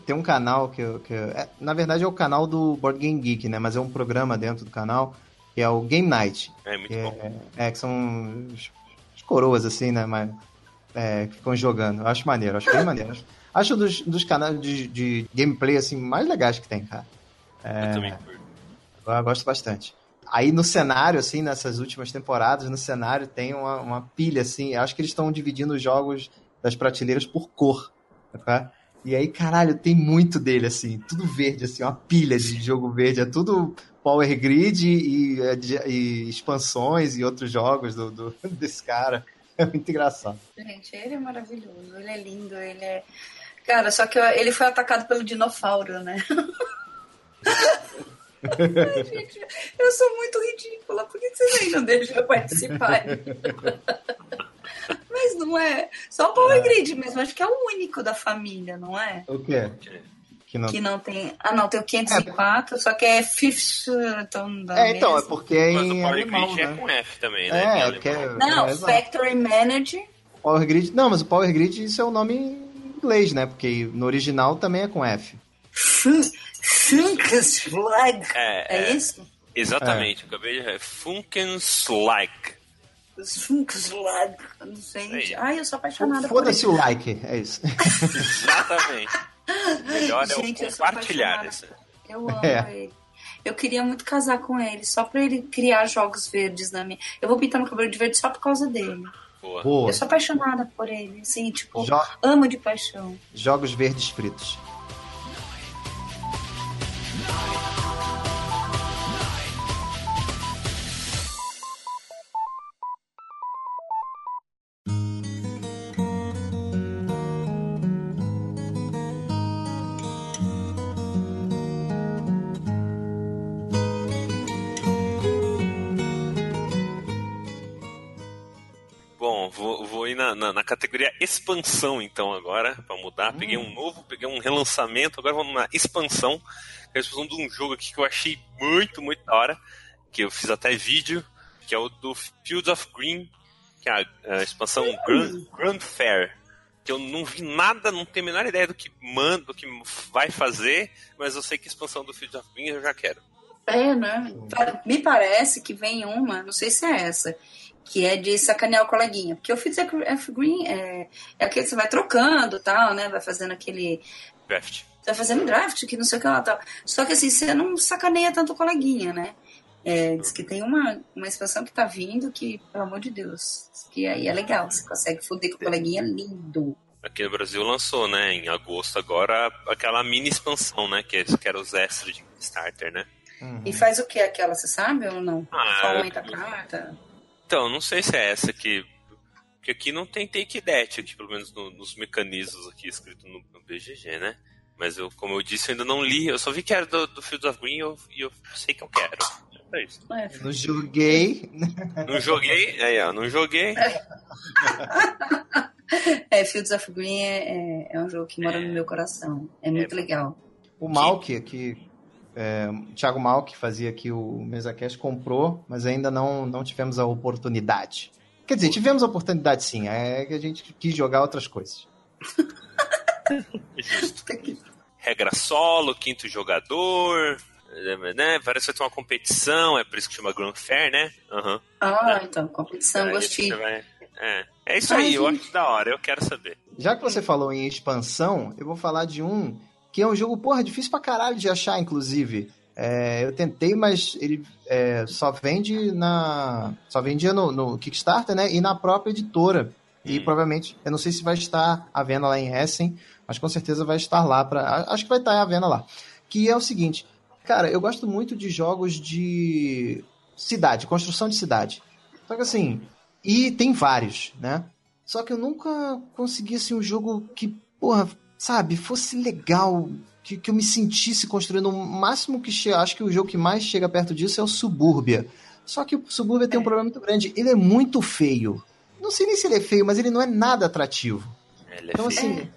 Tem um canal que eu. Que eu- é, na verdade é o canal do Board Game Geek, né? Mas é um programa dentro do canal que é o Game Night. É muito Que bom. é, é, que são os, os coroas, assim, né? Mas, é, que ficam jogando. Eu acho maneiro, acho bem maneiro. Acho, acho dos, dos canais de, de gameplay, assim, mais legais que tem, cara. Eu também curto. Eu gosto bastante. Aí no cenário, assim, nessas últimas temporadas, no cenário tem uma, uma pilha, assim. eu Acho que eles estão dividindo os jogos das prateleiras por cor. Tá? E aí, caralho, tem muito dele, assim. Tudo verde, assim, uma pilha de jogo verde. É tudo Power Grid e, e, e expansões e outros jogos do, do, desse cara. É muito engraçado. Gente, ele é maravilhoso, ele é lindo, ele é. Cara, só que ele foi atacado pelo dinossauro, né? Ai, gente, eu sou muito ridícula, por que vocês não deixam eu participar? Mas não é. Só o Power Grid mesmo, acho que é o único da família, não é? O quê? Que não, que não tem. Ah, não, tem o 504, é. só que é fifth. Então, é, então, é porque é Mas em o Power alemão, Grid é né? com F também, né? É, Em que é. Não, é. Factory Manager. Power Grid. Não, mas o Power Grid isso é o nome em inglês, né? Porque no original também é com F. Funkslag. É, É é, isso? Exatamente, eu acabei de. Funkenslag. Não sei. Aí. Ai, eu sou apaixonada por Foda-se ele. o like, é isso. Exatamente. Melhor Gente, é eu o compartilhar esse. Eu amo É. ele. Eu queria muito casar com ele, só pra ele criar jogos verdes na minha. Eu vou pintar meu cabelo de verde só por causa dele. Boa. Boa. Eu sou apaixonada por ele, assim, tipo, Jo- amo de paixão. Jogos verdes fritos. Bom, categoria expansão então agora, pra mudar. Peguei um novo, peguei um relançamento, agora vamos na expansão. Que é a expansão de um jogo aqui que eu achei muito, muito da hora. Que eu fiz até vídeo, que é o do Fields of Green, que é a, a expansão Grand, Grand Fair. Que eu não vi nada, não tenho a menor ideia do que manda, do que vai fazer, mas eu sei que a expansão do Fields of Green eu já quero. É, né? Me parece que vem uma, não sei se é essa, que é de sacanear o coleguinha. Porque o Fitz F Green é, é aquele que você vai trocando tal, né? Vai fazendo aquele. Draft. Você vai fazendo draft, que não sei o que lá tal. Só que assim, você não sacaneia tanto o coleguinha, né? É, diz que tem uma, uma expansão que tá vindo que, pelo amor de Deus, que aí é legal. Você consegue foder com o coleguinha lindo. Aqui no Brasil lançou, né, em agosto agora, aquela mini expansão, né, que, é- que era os extras de Starter, né? E faz o que aquela, você sabe ou não? Ah, Só aumenta a carta? Então, não sei se é essa que. Porque aqui não tem take that, aqui, pelo menos no- nos mecanismos aqui escrito no, no BGG, né? Mas eu, como eu disse, eu ainda não li. Eu só vi que era do, do Fields of Green e eu, e eu sei que eu quero. É isso. É, Não joguei. Não joguei, aí ó, não joguei. É, Fields of Green é, é, é um jogo que mora no meu coração. É muito legal. O Malk, que é, o Thiago Malk fazia aqui o MesaCast, comprou, mas ainda não, não tivemos a oportunidade. Quer dizer, tivemos a oportunidade sim, é que a gente quis jogar outras coisas. Justo. Regra solo, quinto jogador, né? Parece que vai ter uma competição, é por isso que chama Grand Fair, né? Aham. Ah, então, competição, Aí gostei. vai- É. é isso Ai, aí, eu acho da hora, eu quero saber. Já que você falou em expansão, eu vou falar de um que é um jogo, porra, difícil pra caralho de achar, inclusive. É, eu tentei, mas ele é, só vende na. Só vendia no, no Kickstarter, né? E na própria editora. E Hum. provavelmente, eu não sei se vai estar à venda lá em Essen, mas com certeza vai estar lá para. Acho que vai estar à venda lá. Que é o seguinte, cara, eu gosto muito de jogos de cidade, construção de cidade. Só que assim, e tem vários, né? Só que eu nunca consegui assim, um jogo que, porra, sabe, fosse legal, que, que eu me sentisse construindo. O máximo que chega, acho que o jogo que mais chega perto disso é o Subúrbia. Só que o Subúrbia tem um problema muito grande. Ele é muito feio. Não sei nem se ele é feio, mas ele não é nada atrativo. Ele é Então, feio. assim.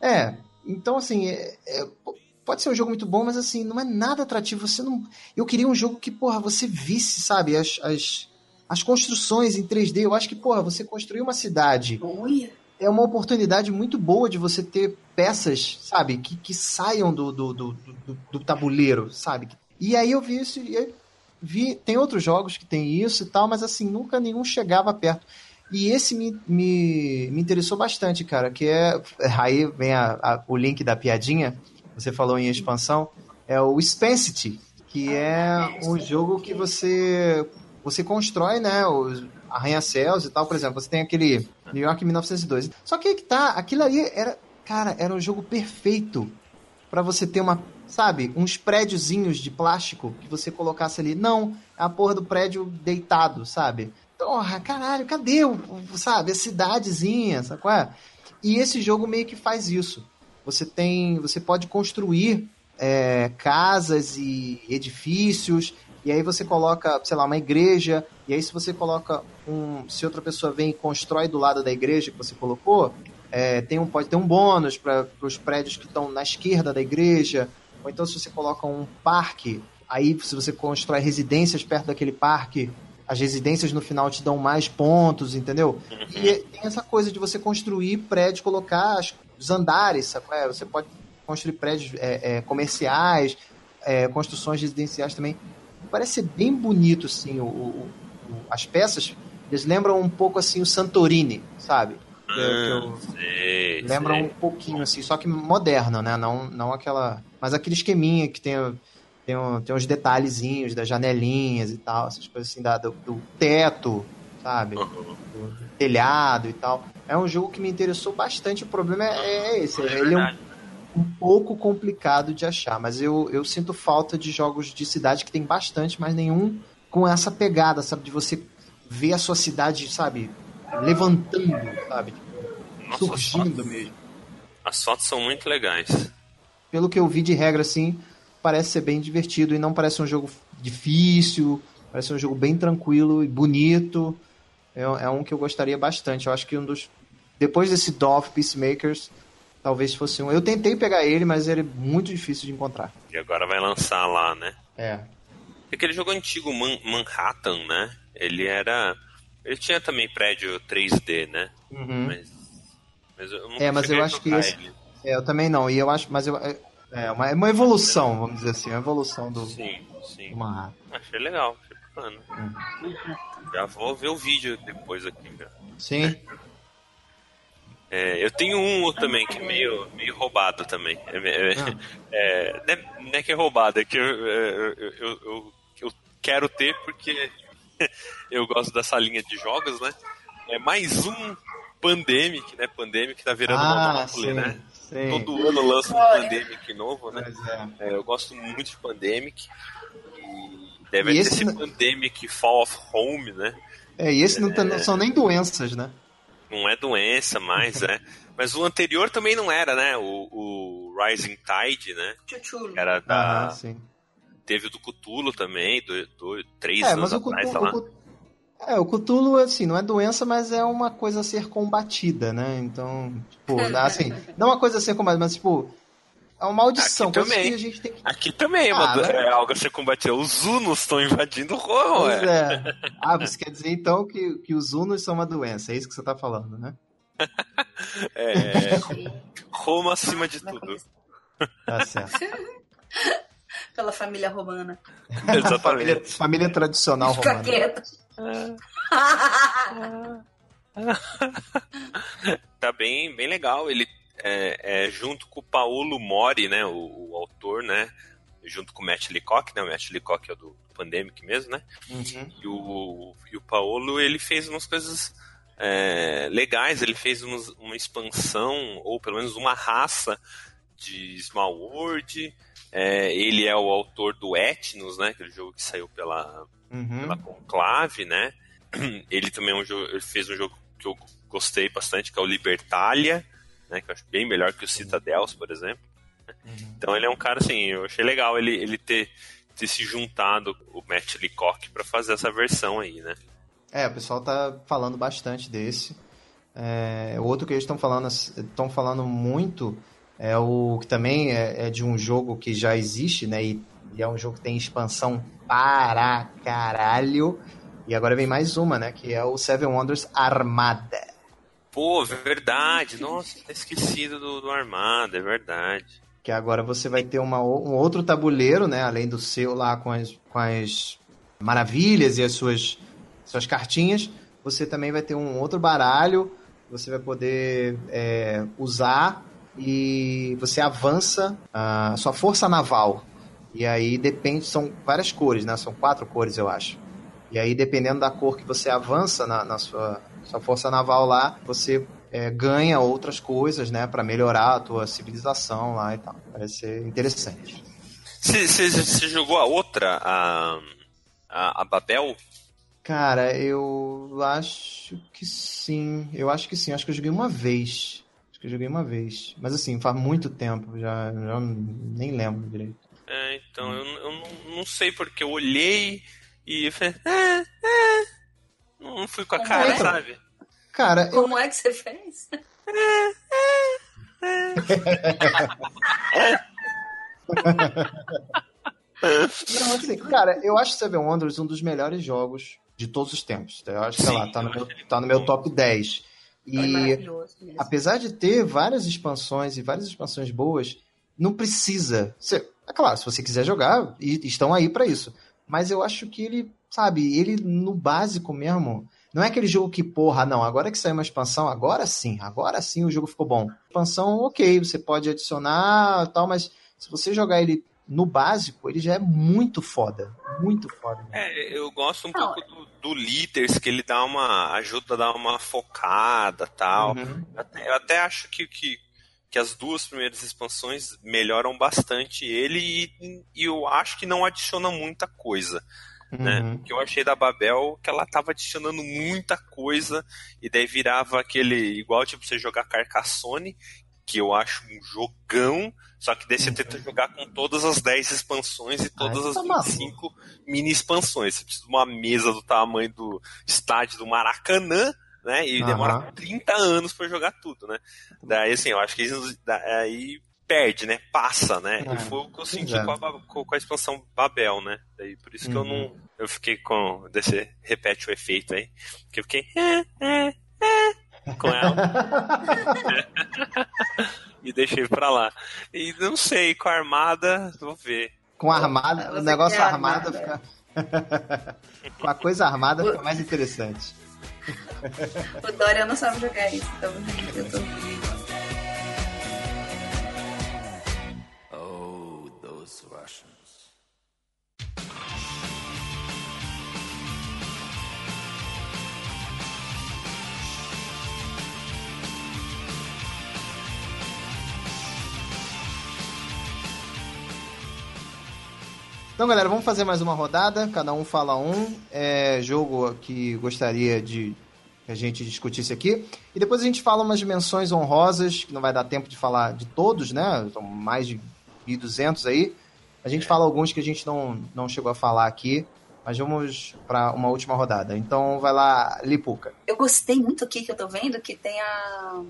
É. Então, assim, é- é- pode ser um jogo muito bom, mas assim, não é nada atrativo. Você não. Eu queria um jogo que, porra, você visse, sabe, as, as, as construções em 3D. Eu acho que, porra, você construir uma cidade Olha. É uma oportunidade muito boa de você ter peças, sabe, que, que saiam do, do, do, do, do tabuleiro, sabe? E aí eu vi isso e vi. Tem outros jogos que tem isso e tal, mas assim, nunca nenhum chegava perto. E esse me, me, me interessou bastante, cara, que é. Aí vem a- a- o link da piadinha, você falou em expansão, é o Spensity, que é um jogo que você. Você constrói, né? Os arranha-céus e tal, por exemplo, você tem aquele New York 1902. Só que que tá, aquilo ali era. Cara, era um jogo perfeito para você ter uma sabe, uns prédiozinhos de plástico que você colocasse ali. Não, é a porra do prédio deitado, sabe? Porra, caralho, cadê o, sabe, a cidadezinha, sabe qual é? E esse jogo meio que faz isso. Você tem, você pode construir é, casas e edifícios, e aí você coloca, sei lá, uma igreja, e aí se você coloca um, se outra pessoa vem e constrói do lado da igreja que você colocou, é, tem um, pode ter um bônus para os prédios que estão na esquerda da igreja, ou então se você coloca um parque, aí se você constrói residências perto daquele parque, as residências no final te dão mais pontos, entendeu? E tem essa coisa de você construir prédios, colocar os andares, sabe? É, você pode construir prédios é, é, comerciais, é, construções residenciais também. Parece bem bonito, assim, o, o, as peças. Eles lembram um pouco, assim, o Santorini, sabe? Que, eu, sei, lembram sei. um pouquinho, assim, só que moderno, né? Não, não aquela... Mas aquele esqueminha que tem tem, um, tem uns detalhezinhos das janelinhas e tal, essas coisas assim, da, do, do teto, sabe? Uhum. Do, do telhado e tal. É um jogo que me interessou bastante. O problema é, é esse. É ele é um. Um pouco complicado de achar, mas eu, eu sinto falta de jogos de cidade que tem bastante, mas nenhum com essa pegada, sabe? De você ver a sua cidade, sabe? Levantando, sabe? Nossa, Surgindo as fotos- mesmo. As fotos são muito legais. pelo que eu vi de regra, assim, parece ser bem divertido e não parece um jogo difícil, parece um jogo bem tranquilo e bonito. É, é um que eu gostaria bastante. Eu acho que um dos. Depois desse Dove Peacemakers, talvez fosse um. Eu tentei pegar ele, mas ele é muito difícil de encontrar. E agora vai lançar lá, né? É. Aquele jogo antigo, Man- Manhattan, né? Ele era. Ele tinha também prédio 3D, né? Uhum. Mas. Mas eu nunca É, mas eu acho que esse- ele. É, eu também não. E eu acho. Mas eu. É é uma, é uma evolução, vamos dizer assim. Uma evolução do, Sim, sim. do Manhattan. Achei legal, achei bacana. Hum. Já vou ver o vídeo depois aqui, já. Sim. É, eu tenho um também que é meio, meio roubado também. É, é- Ah. é, não, é, não é que é roubado, é que eu, eu, eu, eu- eu quero ter porque eu gosto dessa linha de jogos, né? É mais um Pandemic, né? Pandemic tá virando Ah, né? sim. Todo ano lança um Pandemic novo, né? É. É, eu gosto muito de Pandemic. E deve E ter esse esse Pandemic Fall of Home, né? É, e esse tá- não são nem doenças, né? Não é doença mais, é. Mas o anterior também não era, né? O, o Rising Tide, né? Chuchulo. Era da. Aham, sim. Teve o do Cutulo também, do, do, três É, anos mas o atrás, Cthulhu, lá. é, o Cthulhu, assim, não é doença, mas é uma coisa a ser combatida, né? Então, tipo, assim, não uma coisa a ser combatida, mas, tipo, é uma maldição, Aqui também. que a gente tem que... Aqui também, Ah, mano, né? é algo a ser combatido. Os Unos estão invadindo Roma, Pois ué. é. Ah, você quer dizer, então, que, que os Unos são uma doença, é isso que você tá falando, né? É, Roma acima de tudo. Tá certo. Pela família romana. família, Exatamente. família tradicional Fica romana. quieto. Tá bem, bem legal. Ele é, é junto com o Paulo Mori, né? O, o autor, né? Junto com o Matt Leacock, né? O Matt Leacock é o do Pandemic mesmo, né? Uhum. E o, e o Paulo, ele fez umas coisas é, legais, ele fez umas- uma expansão, ou pelo menos uma raça de Small World. É, ele é o autor do Etnos, né? Aquele jogo que saiu pela, Uhum. pela Conclave, né? Ele também é um jogo, ele fez um jogo que eu gostei bastante, que é o Libertalia, né? Que eu acho bem melhor que o Citadels, por exemplo. Uhum. Então ele é um cara assim, eu achei legal ele, ele ter, ter se juntado o Matt Leacock para fazer essa versão aí, né? É, o pessoal tá falando bastante desse. É, o outro que eles estão falando, estão falando muito é o que também é, é de um jogo que já existe, né? E, e é um jogo que tem expansão para caralho. E agora vem mais uma, né? Que é o Seven Wonders Armada. Pô, verdade. Nossa, tinha esquecido do, do Armada, é verdade. Que agora você vai ter uma, um outro tabuleiro, né? Além do seu lá com as, com as maravilhas e as suas, suas cartinhas. Você também vai ter um outro baralho. Você vai poder é, usar e você avança a sua força naval. E aí depende, são várias cores, né? São quatro cores, eu acho. E aí, dependendo da cor que você avança na, na sua, sua força naval lá, você é, ganha outras coisas, né? Pra melhorar a tua civilização lá e tal. Parece ser interessante. Você jogou a outra, a, a, a Babel? Cara, eu acho que sim. Eu acho que sim. Acho que eu joguei uma vez. Acho que eu joguei uma vez. Mas assim, faz muito tempo. Já, já nem lembro direito. É, então, eu, eu não, não sei porque eu olhei e falei, é, é. Não fui com a cara, então. sabe? Cara, eu, Como é que você fez? não, assim, cara, eu acho Seven Wonders um dos melhores jogos de todos os tempos. Eu acho, sei Sim, lá, tá no, eu meu, tá no meu top 10. É E apesar de ter várias expansões e várias expansões boas, não precisa. Cê- é claro, se você quiser jogar, e estão aí pra isso. Mas eu acho que ele, sabe, ele no básico mesmo. Não é aquele jogo que, porra, não, agora que saiu uma expansão, agora sim, agora sim o jogo ficou bom. Expansão, ok, você pode adicionar tal, mas se você jogar ele no básico, ele já é muito foda. Muito foda. mesmo. É, eu gosto um Não, pouco do, do Litters, que ele dá uma. ajuda a dar uma focada tal. Uhum. Até- eu até acho que, que, que as duas primeiras expansões melhoram bastante ele e, e eu acho que não adiciona muita coisa. Né? Uhum. O que eu achei da Babel que ela tava adicionando muita coisa e daí virava aquele igual tipo você jogar Carcassonne, que eu acho um jogão, só que daí você tenta jogar com todas as 10 expansões e todas Ai, as tá maluco. 25 mini expansões. Você precisa de uma mesa do tamanho do estádio do Maracanã, né? E demora 30 anos pra jogar tudo, né? Daí assim, eu acho que isso da- aí perde, né? Passa, né? É, e foi o que eu senti é. com, a, com a expansão Babel, né? Daí por isso que eu Uhum. não. Eu fiquei com. Desse, repete o efeito aí. Que eu fiquei. "É, é, é", com ela. e deixei pra lá. E não sei, com a armada, vou ver. Com a armada, Você o negócio quer armado armada. fica. Com a coisa armada fica mais interessante. O Dória não sabe jogar isso, então eu tô... Então, galera, vamos fazer mais uma rodada. Cada um fala um. É, jogo que gostaria de que a gente discutisse aqui. E depois a gente fala umas menções honrosas, que não vai dar tempo de falar de todos, né? São mais de 1.200 aí. A gente fala alguns que a gente não, não chegou a falar aqui. Mas vamos para uma última rodada. Então, vai lá, Lipuca. Eu gostei muito aqui que eu tô vendo que tem a,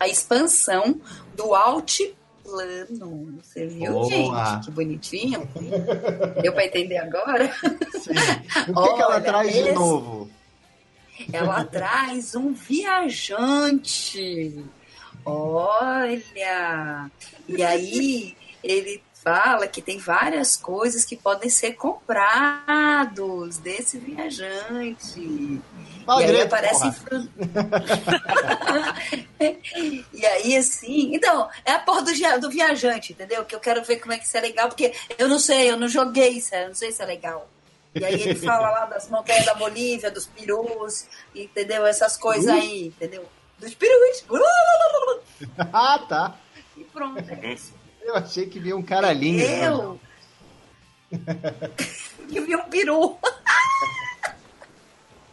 a expansão do Altiplano. Você viu, Boa. gente? Que bonitinho. Deu pra entender agora? O que, que ela Olha, traz de esse- novo? Ela traz um viajante. Olha! E aí ele fala que tem várias coisas que podem ser comprados desse viajante. Fala e aí aparece fru- E aí, assim. Então, é a porra do, do viajante, entendeu? Que eu quero ver como é que isso é legal, porque eu não sei, eu não joguei isso, eu não sei se é legal. E aí ele fala lá das montanhas da Bolívia, dos perus, entendeu? Essas coisas aí, entendeu? Dos perus. ah, tá. E pronto, é isso. Eu achei que via um cara lindo. Eu. que vi um peru.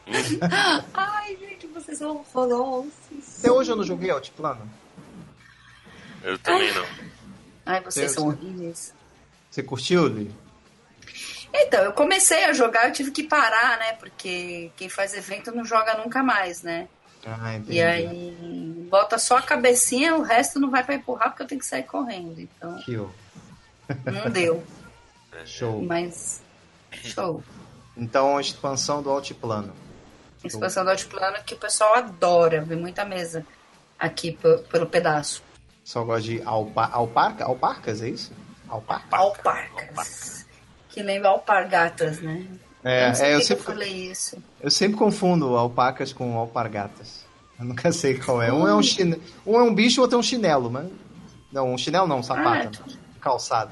Ai, gente, vocês são horrorosos. Até hoje eu não joguei Altiplano. Eu também não. Ai, vocês Deus. são horríveis. Você curtiu, Li? Então, eu comecei a jogar, eu tive que parar, né? Porque quem faz evento não joga nunca mais, né? Ah, entendi. E aí bota só a cabecinha, o resto não vai pra empurrar porque eu tenho que sair correndo. Então, Kill. não deu. Show. Mas show. Então, a expansão do Altiplano. Expansão do altiplano que o pessoal adora, vê muita mesa aqui pe- pelo pedaço. Só gosta de alpa, alparca? Alparcas, é isso? Alparca? Alparcas. Que lembra alpargatas, né? É, sei é, eu que eu sempre, falei isso. eu sempre confundo alpacas com alpargatas. Eu nunca sei qual é. Um é um, chine... um, é um bicho, outro é um chinelo, mas... Não, um chinelo não, um sapato. Ah, Calçado.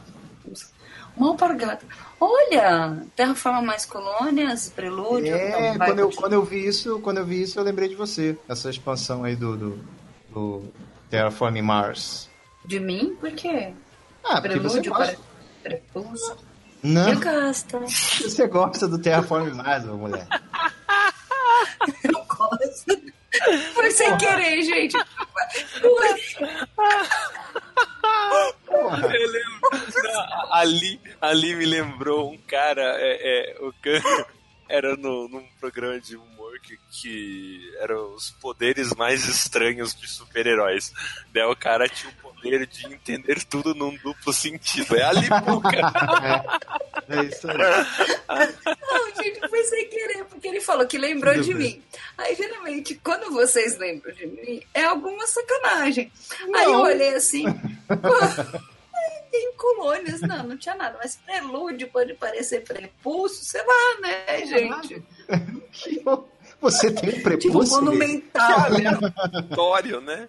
Uma alpargata. Olha, Terraforma Mais Colônias, Prelúdio. É, então quando eu, quando eu vi isso, quando eu vi isso, eu lembrei de você. Essa expansão aí do, do, do Terraforming Mars. De mim? Por quê? Ah, porque você Prelúdio, gosta. para... Não, Eu gosto. você gosta do Terraform mais, ô mulher. Eu gosto. Foi sem querer, gente. Porra. Eu lembro. Não, ali, ali me lembrou um cara. É, é, o cara era no, num programa de humor que, que eram os poderes mais estranhos de super-heróis. Daí o cara tinha o poder de entender tudo num duplo sentido. É a Lipuca. É isso aí. Não, gente, foi sem querer, porque ele falou que lembrou Tudo de bem. mim. Aí, geralmente, quando vocês lembram de mim, é alguma sacanagem. Aí eu olhei assim, pô, tem colônias. Não, não tinha nada, mas prelúdio pode parecer prepulso, sei lá, né, gente? Você tem um Tipo, prepúcio? Lê? monumental. Aleatório, né?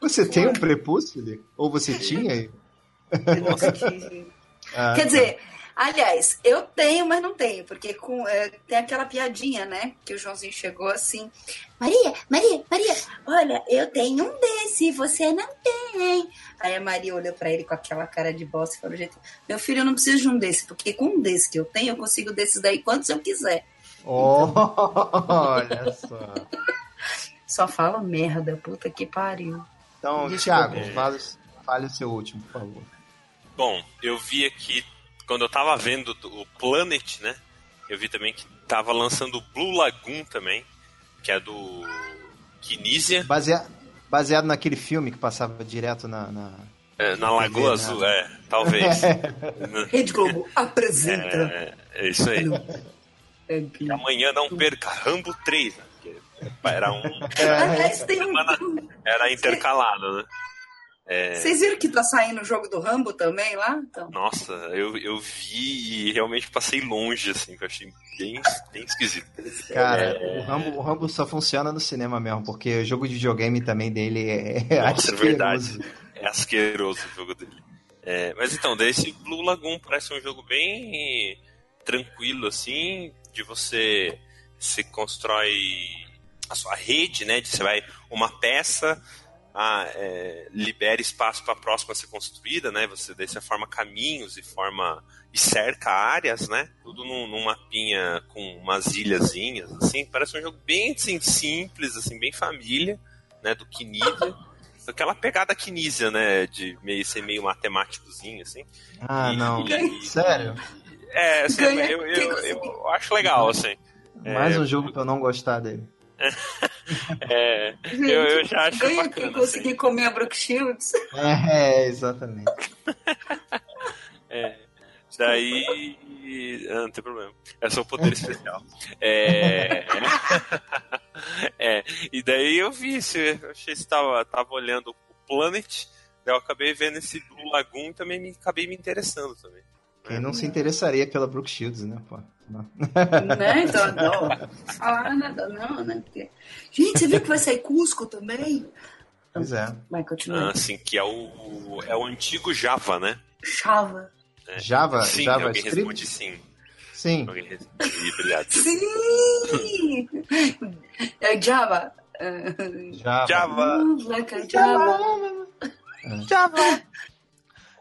Você tem um prepúcio? Lê? Ou você tinha? Nossa, que- Ah, Quer dizer, aliás, eu tenho, mas não tenho, porque com, é, tem aquela piadinha, né? Que o Joãozinho chegou assim. Maria, Maria, Maria, olha, eu tenho um desse, você não tem. Aí a Maria olhou pra ele com aquela cara de bosta e falou: gente, meu filho, eu não preciso de um desse, porque com um desse que eu tenho, eu consigo desses daí quantos eu quiser. Olha só. Só fala merda, puta que pariu. Então, Desculpa. Thiago, fale, fale o seu último, por favor. Bom, eu vi aqui, quando eu tava vendo o Planet, né? Eu vi também que tava lançando o Blue Lagoon também, que é do Kinesia, Basea- baseado naquele filme que passava direto na. na- é, na Lagoa né? Azul, é, talvez. Rede Globo apresenta. É, é isso aí. E amanhã não perca Rambo 3, né? Era um. Tem um. Era intercalado, né? É, Vocês viram que tá saindo o jogo do Rambo também lá? Então. nossa, eu, eu vi e realmente passei longe, assim, que eu achei bem, bem esquisito. Cara, o, Rambo, o Rambo só funciona no cinema mesmo, porque o jogo de videogame também dele é, é Nossa, é asqueroso. verdade. É asqueroso o jogo dele. É, mas então, daí esse Blue Lagoon parece um jogo bem tranquilo, assim, de você se constrói a sua rede, né? De você vai uma peça, ah, é, libera espaço para a próxima ser construída, né? Você daí você forma caminhos e forma e cerca áreas, né? Tudo num, num mapinha com umas ilhazinhas, assim. Parece um jogo bem assim, simples, assim, bem família, né? Do Kinesia. Aquela pegada Kinesia, né? De meio, ser meio matemáticozinho, assim. Ah, E- não. e- Sério? É, assim, Ganha eu, eu, conseguir. eu acho legal, assim. Mais É. um jogo pra eu não gostar dele. É, Gente, eu, eu já acho ganha bacana. quem assim. conseguir comer a Brooke Shields. É, exatamente. É, daí. Ah, não tem problema. É só o poder especial. É, é, e daí eu vi, eu achei que você tava, tava olhando o Planet, daí eu acabei vendo esse Blue Lagoon e também me, acabei me interessando também. Quem não se interessaria pela Brooke Shields, né, pô? Não. né? Então, não. Falar nada, não, né? Porque... Gente, você viu que vai sair Cusco também? Pois é. Vai, continua. Ah, assim, que é o, é o antigo Java, né? Chava. Java, sim, Java alguém responde Script? sim. Sim. Alguém responde. Sim! É Java. Java. Java. Uh, like a Java.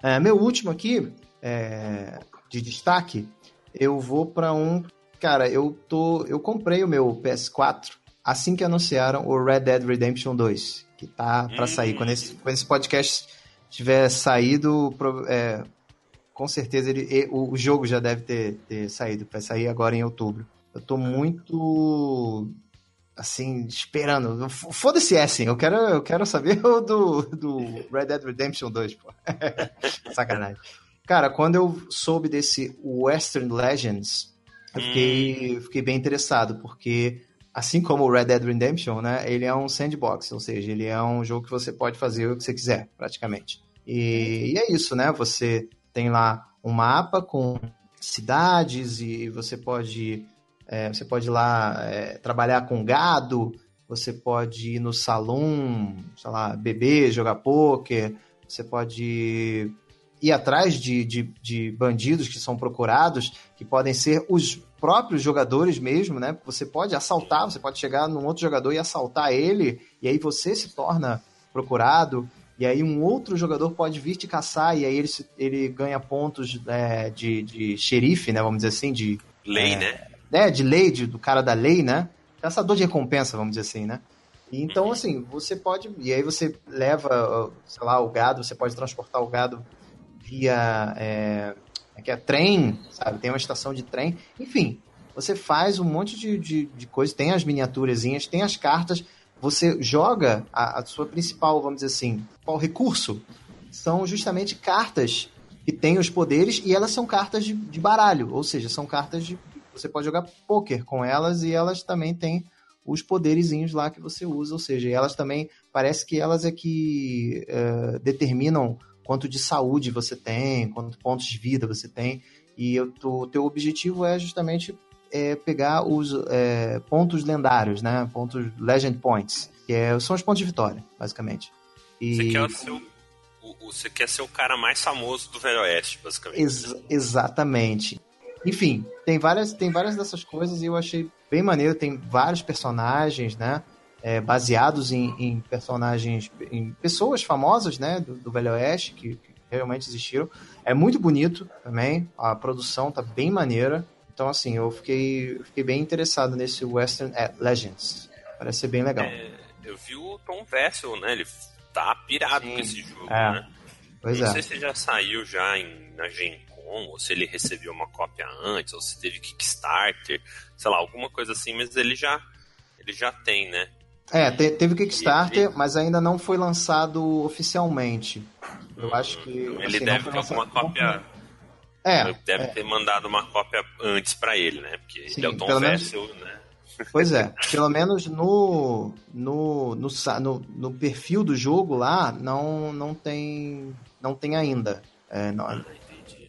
É, meu último aqui, é, de destaque, eu vou pra um. Cara, eu tô. Eu comprei o meu PS4 assim que anunciaram o Red Dead Redemption 2, que tá pra Hum. sair. Quando esse, quando esse podcast tiver saído, é, com certeza ele, o, jogo já deve ter, ter saído. Vai sair agora em outubro. Eu tô muito. Assim, esperando. Foda-se Essen, eu quero, eu quero saber o do, do Red Dead Redemption 2, pô. Sacanagem. Cara, quando eu soube desse Western Legends, eu fiquei, fiquei bem interessado, porque assim como o Red Dead Redemption, né, ele é um sandbox, ou seja, ele é um jogo que você pode fazer o que você quiser, praticamente. E, e é isso, né? Você tem lá um mapa com cidades e você pode é, você pode ir lá é, trabalhar com gado, você pode ir no salão, sei lá, beber, jogar pôquer, você pode ir atrás de, de, de bandidos que são procurados, que podem ser os próprios jogadores mesmo, né? Você pode assaltar, você pode chegar num outro jogador e assaltar ele, e aí você se torna procurado. e aí um outro jogador pode vir te caçar, e aí ele, ele ganha pontos é, de, de xerife, né? Vamos dizer assim, de. Lei, é, né? É, de lei, de, do cara da lei, né? Caçador de recompensa, vamos dizer assim, né? Então, assim, você pode. E aí você leva, sei lá, o gado, você pode transportar o gado via. É, é que é trem, sabe? Tem uma estação de trem. Enfim, você faz um monte de, de, de coisa. Tem as miniaturazinhas, tem as cartas. Você joga a, a sua principal, vamos dizer assim, qual recurso? São justamente cartas que têm os poderes e elas são cartas de, de baralho, ou seja, são cartas de. Você pode jogar poker com elas e elas também têm os poderizinhos lá que você usa, ou seja, elas também parece que elas é que uh, determinam quanto de saúde você tem, quantos pontos de vida você tem, e o teu objetivo é justamente é, pegar os é, pontos lendários, né? Pontos Legend Points, que é, são os pontos de vitória, basicamente. E... Você, quer ser o, o, você quer ser o cara mais famoso do Velho Oeste, basicamente. Ex exatamente. Enfim, tem várias, tem várias dessas coisas e eu achei bem maneiro. Tem vários personagens, né? É, baseados em, em, personagens, em pessoas famosas, né? Do, do Velho Oeste, que, que realmente existiram. É muito bonito também. A produção tá bem maneira. Então, assim, eu fiquei, fiquei bem interessado nesse Western Legends. Parece ser bem legal. É, eu vi o Tom Vessel, né? Ele tá pirado Sim. com esse jogo, é. né? Pois Não é. sei se já saiu já em, na Gen Con, ou se ele recebeu uma cópia antes, ou se teve Kickstarter, sei lá, alguma coisa assim, mas ele já, ele já tem, né? É, te, teve Kickstarter, ele... mas ainda não foi lançado oficialmente. Eu acho que. Ele assim, deve ter alguma cópia. É. Deve é. ter mandado uma cópia antes para ele, né? Porque Sim, ele é o Tom Vessel, menos... né? Pois é, pelo menos no, no, no, no, no, perfil do jogo lá não, não tem não tem ainda. É, não, ah,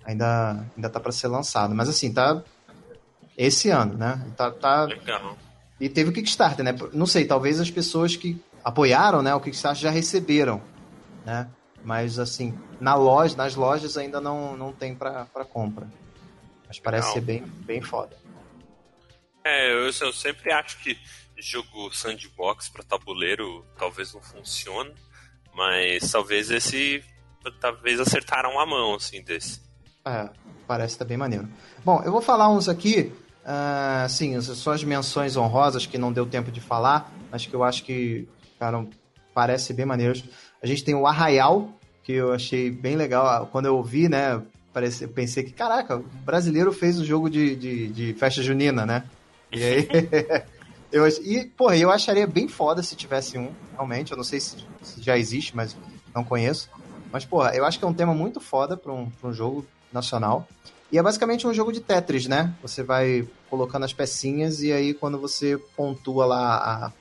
ainda ainda tá para ser lançado, mas assim tá esse ano, né? Tá, tá Legal. E teve o Kickstarter, né? Não sei, talvez as pessoas que apoiaram, né, o Kickstarter já receberam, né? Mas assim, na loja, nas lojas ainda não, não tem para compra. Mas parece ser bem, bem foda. É, eu, eu sempre acho que jogo sandbox para tabuleiro talvez não funcione, mas talvez esse talvez acertaram a mão assim desse. É, parece tá bem maneiro. Bom, eu vou falar uns aqui, uh, assim, só as menções honrosas que não deu tempo de falar, mas que eu acho que ficaram parece bem maneiros. A gente tem o Arraial, que eu achei bem legal. Quando eu ouvi, né, parece, eu pensei que, caraca, o brasileiro fez o jogo de, de, de festa junina, né? E aí. eu, e, porra, eu acharia bem foda se tivesse um, realmente. Eu não sei se, se, já existe, mas não conheço. Mas, porra, eu acho que é um tema muito foda pra um, um jogo nacional. E é basicamente um jogo de Tetris, né? Você vai colocando as pecinhas e aí quando você pontua lá a,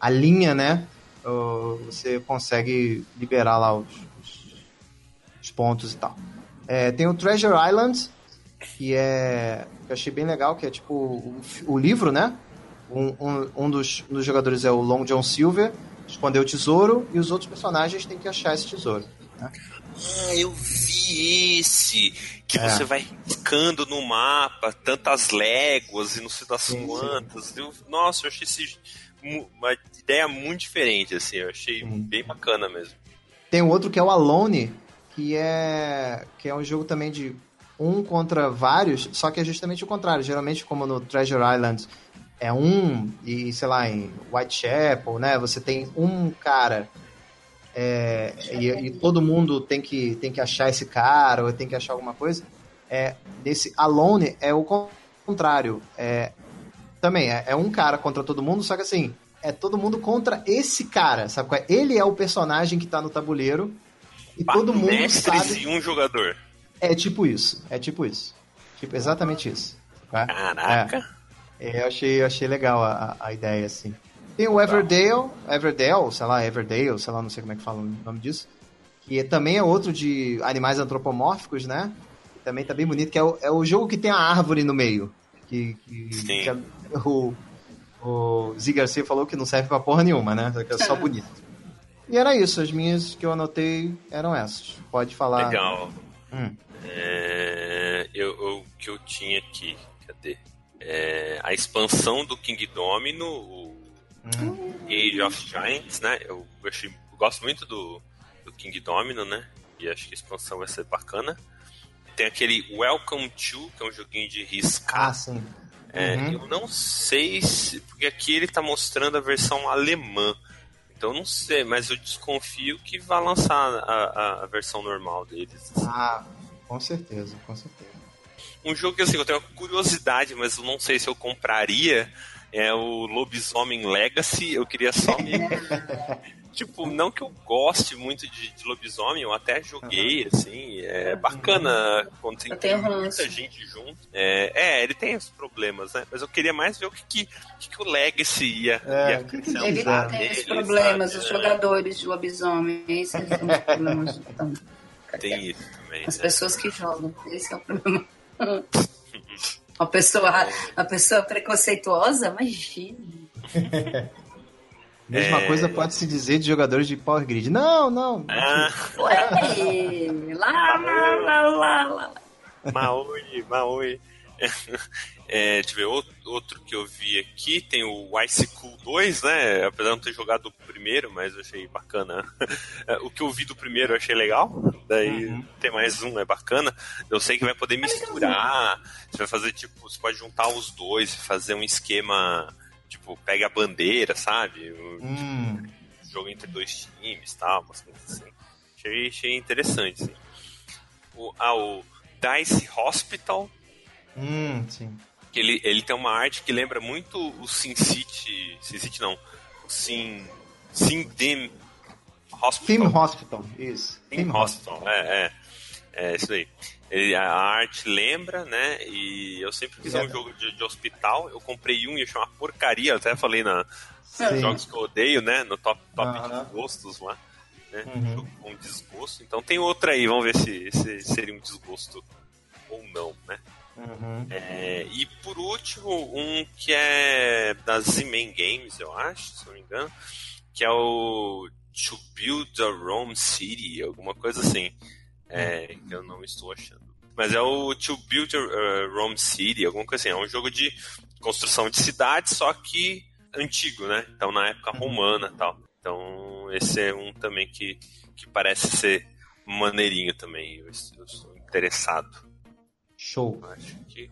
a linha, né? Você consegue liberar lá os, os, os pontos e tal. É, tem o Treasure Island, que é que eu achei bem legal, que é tipo o, o livro, né? Um, um, um dos, dos, jogadores é o Long John Silver, escondeu o tesouro, e os outros personagens têm que achar esse tesouro. Né? Ah, eu vi esse! Que é. você vai riscando no mapa tantas léguas e não sei das sim, quantas. Sim. Eu, nossa, eu achei esse, uma ideia muito diferente, assim, eu achei sim. bem bacana mesmo. Tem um outro que é o Alone, que é, que é um jogo também de um contra vários, só que é justamente o contrário. Geralmente, como no Treasure Island é um, e sei lá, em Whitechapel, né? Você tem um cara é, e, e, todo mundo tem que, tem que achar esse cara, ou tem que achar alguma coisa. É, desse Alone é o contrário. É, também é, é um cara contra todo mundo, só que assim, é todo mundo contra esse cara, sabe? É? Ele é o personagem que tá no tabuleiro e todo mundo sabe. e um jogador. É tipo isso, é tipo isso. Tipo, exatamente isso. Tá? Caraca! É, eu achei, eu achei legal a, a ideia, assim. Tem o Everdale, Everdale, sei lá, Everdale, sei lá, não sei como é que fala o nome disso. Que também é outro de animais antropomórficos, né? Que também tá bem bonito, que é o, é o jogo que tem a árvore no meio. Que, que, que é, o, o Z Garcia falou que não serve pra porra nenhuma, né? Que é só bonito. E era isso, as minhas que eu anotei eram essas. Pode falar. Legal. Hum. É, eu, eu, que eu tinha aqui, cadê? É, a expansão do King Domino, o hum. Age of Giants, né? Eu, eu, achei, eu gosto muito do, do King Domino, né? E acho que a expansão vai ser bacana. Tem aquele Welcome to, que é um joguinho de riscar. Ah, sim. É, Uhum. Eu não sei se. Porque aqui ele tá mostrando a versão alemã. Então eu não sei, mas eu desconfio que vai lançar a, a, a versão normal deles. assim. Ah, com certeza, com certeza. Um jogo que assim, eu tenho curiosidade, mas eu não sei se eu compraria. É o Lobisomem Legacy. Eu queria só me. tipo, não que eu goste muito de, de lobisomem, eu até joguei, assim. É bacana quando tem tenho muita ranço. gente junto. É, é, ele tem os problemas, né? Mas eu queria mais ver o que, que, que, que o Legacy ia, É, ia Ele tem os problemas, sabe? os jogadores de lobisomem. Esses são os problemas. Então, tem isso também. as né? pessoas que jogam. Esse é o problema. Uma pessoa, uma pessoa preconceituosa, imagina. Mesma É. coisa pode se dizer de jogadores de Power Grid. Não, não. Ah, Ué, lá, lá, lá, lá, lá. Maui, Maui. É, deixa eu ver, outro, outro que eu vi aqui, tem o Ice Cool 2, né? Apesar de não ter jogado o primeiro, mas eu achei bacana. É, O que eu vi do primeiro eu achei legal. Daí Uhum. tem mais um, é bacana. Eu sei que vai poder misturar. Você vai fazer tipo, você pode juntar os dois e fazer um esquema, tipo, pega a bandeira, sabe? Hum, jogo entre dois times tal, umas coisas assim. Achei, achei interessante, assim. O, ah, o Dice Hospital, hum, sim. que ele, ele tem uma arte que lembra muito o Sin City. Sin City não. O Sin. Sin Dim Hospital. Theme Hospital, isso. Sim, Theme Hospital, é, é. É isso aí. Ele- a arte lembra, né? E eu sempre quis É. um jogo de, de hospital. Eu comprei um e achei uma porcaria. Eu até falei na Sim. jogos que eu odeio, né? No top, top de gostos lá. Né? Uhum. Jogo com desgosto. Então tem outra aí, vamos ver se, se seria um desgosto ou não, né? Uhum. É, e por último, um que é da Z-Man Games, eu acho, se não me engano, que é o To Build a Rome City, alguma coisa assim. É, que eu não estou achando. Mas é o To Build a uh, Rome City, alguma coisa assim. É um jogo de construção de cidades, só que antigo, né? Então na época romana e tal. Então esse é um também que, que parece ser maneirinho também. Eu, eu estou interessado. Show. Acho que.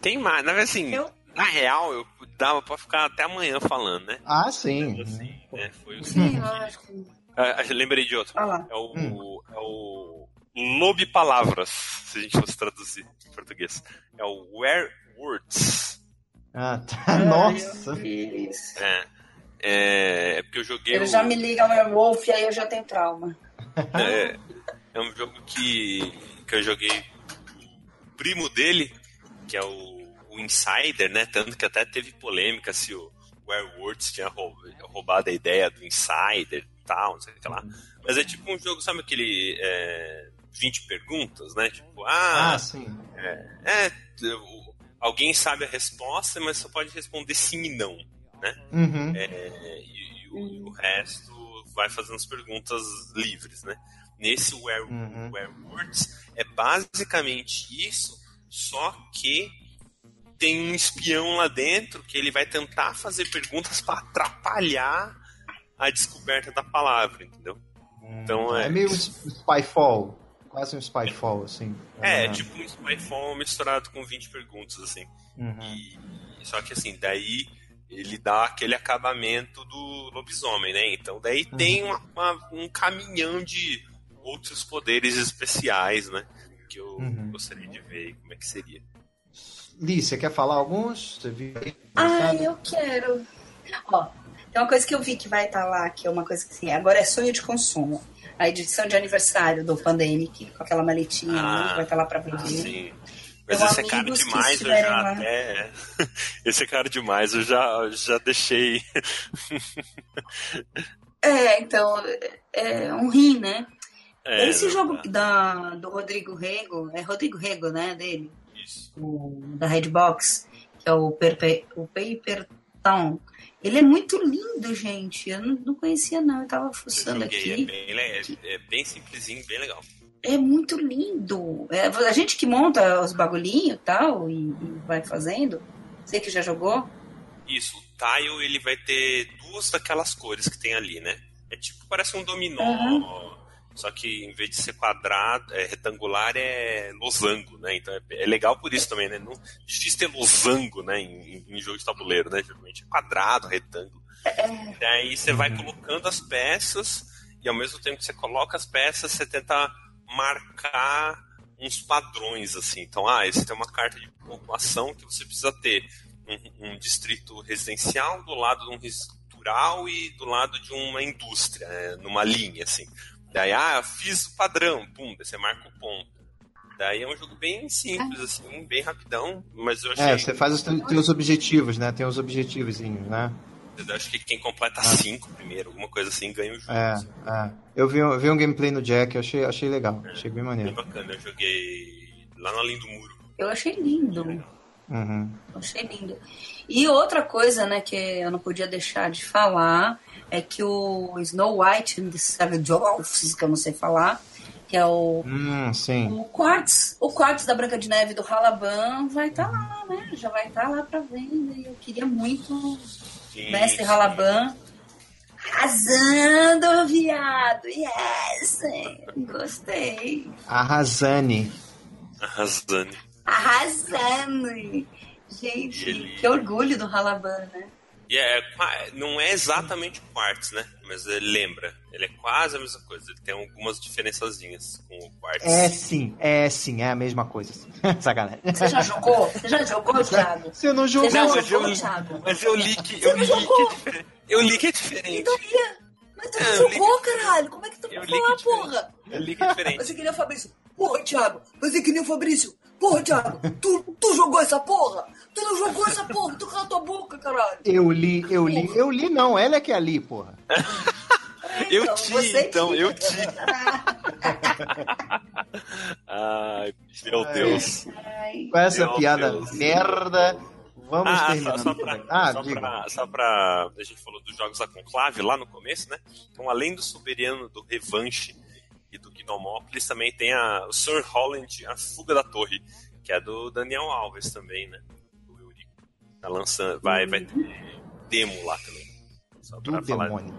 Tem mais. Na verdade, assim, Eu- na real, eu dava pra ficar até amanhã falando, né? Ah, sim. Assim, né? Foi o Sim, seguinte. lógico. Ah, lembrei de outro. Lá. É o. Hum. É o. Lobe Palavras, se a gente fosse traduzir em português. É o Werewolves. Ah, tá. Nossa. Eu fiz. É. É, é porque eu joguei. Ele o- já me liga Werewolf e aí eu já tenho trauma. É, é um jogo que, que eu joguei primo dele, que é o, o Insider, né? Tanto que até teve polêmica se o Werewolves tinha rou- roubado a ideia do Insider e tal, não sei o que lá. Mas é tipo um jogo, sabe aquele é, 20 perguntas, né? Tipo, ah, Ah, sim. é, o- alguém sabe a resposta, mas só pode responder sim e não. Uhum. É, e, e o, o resto vai fazendo as perguntas livres, né? Nesse Were Uhum. Werewolves é basicamente isso, só que tem um espião lá dentro que ele vai tentar fazer perguntas para atrapalhar a descoberta da palavra, entendeu? Então é- É meio um Spyfall. Quase um Spyfall, assim. É, Ah, tipo um Spyfall misturado com 20 perguntas, assim. uhum. E, só que assim, daí ele dá aquele acabamento do lobisomem, né? Então daí tem uma- uma- um caminhão de outros poderes especiais, né? Que eu Uhum. gostaria de ver como é que seria. Li, você quer falar alguns? Você viu? Ah, eu quero. Ó, tem uma coisa que eu vi que vai estar lá, que é uma coisa que assim, agora é sonho de consumo. A edição de aniversário do Pandemic, com aquela maletinha Ah, que vai estar lá pra vender. Sim. Mas esse é caro demais, eu já lá. até. Esse é caro demais, eu já, já deixei. É, então, é um rim, né? É, Esse não jogo dá. da, do Rodrigo Rego, é Rodrigo Rego, né, dele? Isso. o, da Redbox, que é o, Perpe, o Paper Town. Ele é muito lindo, gente. Eu não, não conhecia, não. Eu tava Eu fuçando é aqui. bem, le- é, é bem simplesinho, bem legal. É muito lindo. É, a gente que monta os bagulhinhos e tal, e, e vai fazendo. Você que já jogou? Isso, o tile ele vai ter duas daquelas cores que tem ali, né? É É tipo, parece um dominó. Só que em vez de ser quadrado, é retangular, é losango, né? Então é, é legal por isso também, né? Não, difícil ter losango, né? Em, em jogo de tabuleiro, né? Geralmente é quadrado, retângulo. Daí você vai colocando as peças e ao mesmo tempo que você coloca as peças, você tenta marcar uns padrões, assim. Então, ah, esse tem uma carta de pontuação que você precisa ter um, um distrito residencial do lado de um rural e do lado de uma indústria, né? numa linha, assim. Daí, ah, fiz o padrão, pum, daí você marca o ponto. Daí é um jogo bem simples, assim, bem rapidão, mas eu achei... É, você faz os teus objetivos, né? Tem os objetivos, né? Eu acho que quem completa cinco primeiro, alguma coisa assim, ganha o jogo. É, assim. é. Eu vi, eu vi um gameplay no Jack, eu achei, achei legal, achei bem Bem maneiro. bacana, eu joguei lá no Além do Muro. Eu achei lindo. Uhum. Eu achei lindo. E outra coisa, né, que eu não podia deixar de falar é que o Snow White and the Seven Dwarfs, que eu não sei falar, que é o, Hum, sim. o Quartz, o Quartz da Branca de Neve do Halaban vai estar lá, né? Já vai estar lá pra venda. E eu queria muito Sim, Mestre sim. Halaban arrasando, viado. Yes! Gostei. Arrasane. Arrasando. Arrasando. Gente, Ele- que orgulho do Halaban, né? E é, não é exatamente Quartz, né? Mas ele lembra. Ele é quase a mesma coisa. Ele tem algumas diferençazinhas com o Quartz. É sim, é sim, é a mesma coisa. Sacanagem. Você já jogou? Você já jogou, Thiago? Você não jogou? Você já mas jogou, eu- Thiago? Mas eu li que, Você eu li que é diferente. Eu li que é diferente. Mas tu É, não eu li jogou, que- caralho? Como é que tu vai é falar, porra? Eu li que é diferente. Você que nem o Fabrício. Porra, Thiago, você que nem o Fabrício. Porra, Thiago, tu, tu jogou essa porra? Tu não jogou essa porra? Tu cala tua boca, caralho. Eu li, eu li, eu li não, ela é que é ali, porra. Eu Então, ti, então, eu ti. Ai, meu Deus. Ai, Com essa Meu piada Deus. merda, vamos Ah, só, terminando. só, por pra, ah, só, pra, só pra- A gente falou dos jogos da Conclave lá no começo, né? Então, além do Soberano, do Revanche e do Gnomópolis, também tem a, o Sir Holland, A Fuga da Torre, que é do Daniel Alves também, né? Do Eurico. Tá lançando. Vai, vai ter demo lá também. Só Do pra falar demônio.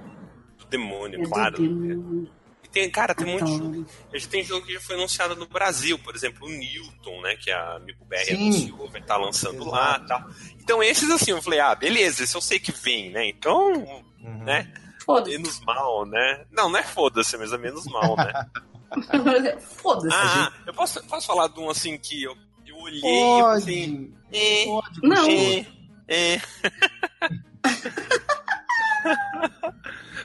do demônio, é do claro. demônio. E tem, cara, tem muito Então. jogo. A gente tem jogo que já foi anunciado no Brasil, por exemplo, o Newton, né? Que a Amigo BR anunciou, vai estar lançando Exato. lá e tal. Então, esses assim, eu falei, ah, beleza, esse eu sei que vem, né? Então, Uhum. né? Foda-se. Menos mal, né? Não, não é foda-se, mas é menos mal, né? Foda-se. ah, eu posso, posso falar de um assim que eu, eu olhei e Pode, pensei, é, pode. Não. é, é.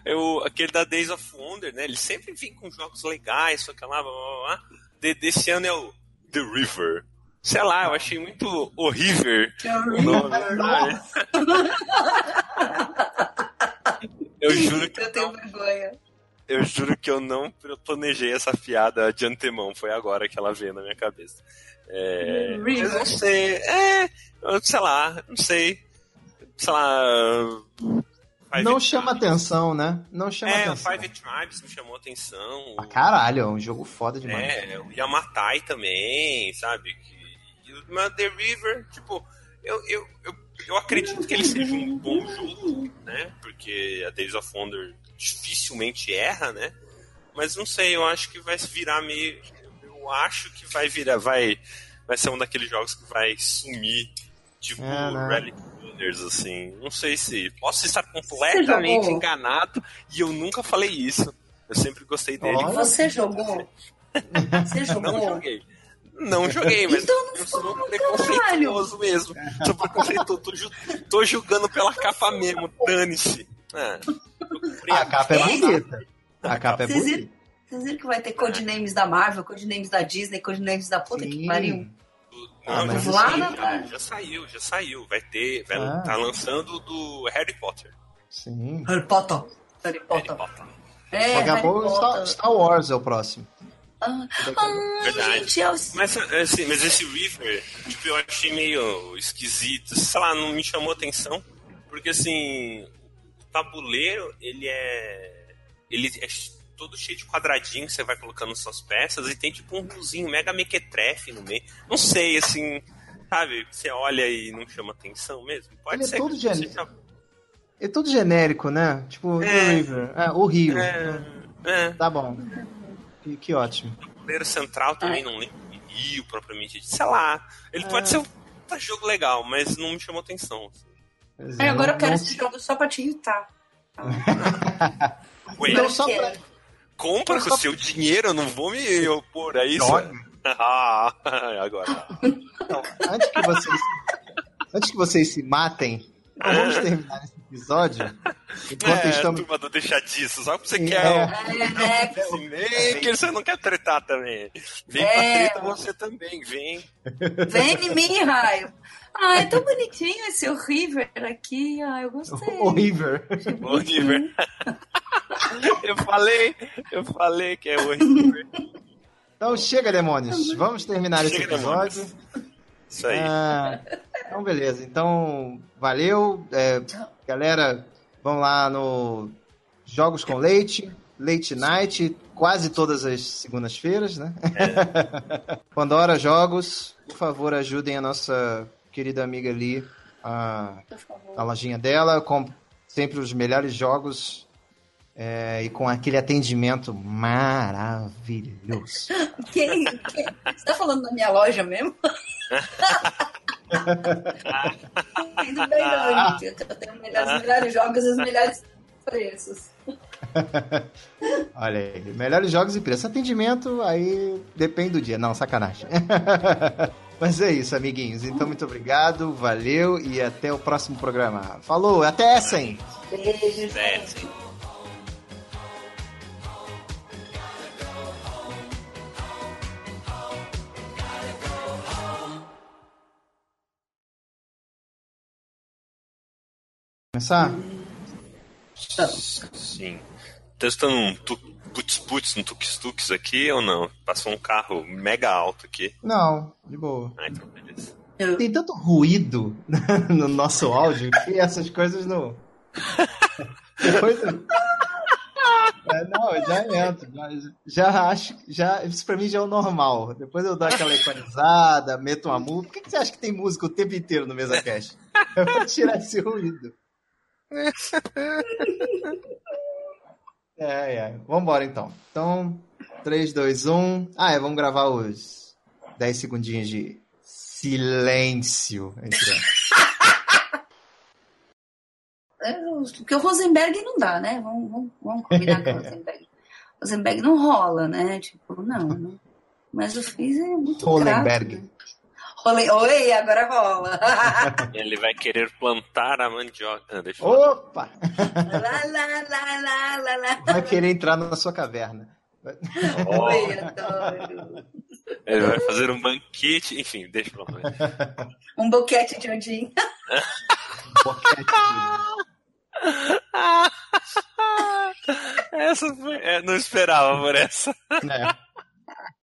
eu, aquele da Days of Wonder, né? Ele sempre vem com jogos legais, só que lá, blá, blá, blá. De, desse ano é o The River. Sei lá, eu achei muito horrível o nome. Eu juro que Eu eu, tenho não, vergonha. eu juro que eu não planejei essa piada de antemão. Foi agora que ela veio na minha cabeça. É, mas eu não sei. É, sei lá, não sei. Sei lá. Five Não Tribes. chama atenção, né? Não chama É, o atenção. Five Tribes me chamou atenção. Ah, caralho, é um jogo foda demais. É, o Yamatai também, sabe? Que, e o mas The River, tipo, eu, eu, eu, eu acredito que ele seja um bom jogo, né? Porque a Days of Wonder dificilmente erra, né? Mas não sei, eu acho que vai virar meio. Eu acho que vai virar, vai, vai ser um daqueles jogos que vai sumir, tipo É, né? Relic Runners, assim. Não sei se. Posso estar completamente enganado e eu nunca falei isso. Eu sempre gostei dele. Olha. Você jogou? Você Não jogou? joguei. Não joguei, mas Então não eu sou fala, preconceituoso mesmo. Sou preconceituoso, tô, ju- tô julgando pela capa mesmo, dane-se. Ah, comprei A capa é bonita. A capa é bonita. vocês viram que vai ter codenames da Marvel, codenames da Disney, codenames da puta que Sim. pariu? Ah, Não, mas já, lá saiu, na- já, já saiu, já saiu. Vai ter. Vai, Ah. Tá lançando do Harry Potter. Sim. Harry Potter. Harry Harry Potter. Potter. É, Daqui a Harry pouco Star, Potter. Star Wars é o próximo. Ah, ai, Verdade. gente, eu... Mas, assim, mas esse River, tipo, eu achei meio esquisito. Sei lá, não me chamou atenção. Porque, assim, o tabuleiro, ele é. Ele é todo cheio de quadradinho que você vai colocando suas peças e tem, tipo, um riozinho mega mequetrefe no meio. Não sei, assim, sabe? Você olha e não chama atenção mesmo. Pode Ele é ser todo que você já- É tudo genérico, né? Tipo, É. River. É, o Rio. É, é. Tá bom. Que, que ótimo. Goleiro central também não lembro Rio propriamente dito. Sei lá. Ele É. pode ser um puta jogo legal, mas não me chamou atenção. Aí é, agora não- eu quero não- esse jogo só pra te irritar. Ué, Não, só pra... compra com o seu dinheiro, eu não vou me opor a isso. Ah, agora. Então, antes que vocês, antes que vocês se matem, então vamos terminar episódio. Enquanto É, estamos. turma do deixar disso, só porque você Sim, quer é. o- É, que você não quer tretar também. Vem É. pra treta você também, vem. Vem em mim, raio. Ah, é tão bonitinho esse o River aqui. Ah, eu gostei. O River. Oliver. eu falei, eu falei que é o Oliver. Então chega, demônios. Vamos terminar esse Chega, episódio. Isso aí. Ah, então, beleza. Então, valeu. É, galera, vamos lá no Jogos com Leite, Late Night, quase todas as segundas-feiras, né? Pandora Jogos, por favor, ajudem a nossa querida amiga ali a, a lojinha dela, com sempre os melhores jogos é, e com aquele atendimento maravilhoso. Quem, quem- Você tá falando da minha loja mesmo? Bem, não, gente. Eu tenho melhores- os melhores jogos e os melhores preços. Olha aí, melhores jogos e preço. Atendimento, aí depende do dia. Não, sacanagem. Mas é isso, amiguinhos. Então, muito obrigado, valeu e até o próximo programa. Falou, até essa, hein? Sim. Começar? Sim. Testando um tu- putz putz no tuk tuks aqui ou não? Passou um carro mega alto aqui. Não, de boa. Ah, então beleza. Tem tanto ruído no nosso áudio que essas coisas não. Depois eu- É, não, eu já entro. Já, já acho. Já, isso pra mim já é o normal. Depois eu dou aquela equalizada, meto uma música. Por que, que você acha que tem música o tempo inteiro no Mesa Cast? É pra tirar esse ruído. É, é. Vambora então. Então, 3, 2, 1. Ah, é, vamos gravar os 10 segundinhos de silêncio. entre- É, Porque o Rosenberg não dá, né? Vamos, vamos, vamos combinar com o Rosenberg. Rosenberg não rola, né? Tipo, não. não. Mas o Fizz é muito Rolenberg. grato, né? Rolen- Oi, agora rola. Ele vai querer plantar a mandioca. Ah, deixa eu Opa! lá, lá, lá, lá, lá, lá. Vai querer entrar na sua caverna. Oi, adoro. Ele vai fazer um banquete. Enfim, deixa pra lá. Um boquete de Odin. Boquete. essa foi. é, não esperava por essa. É.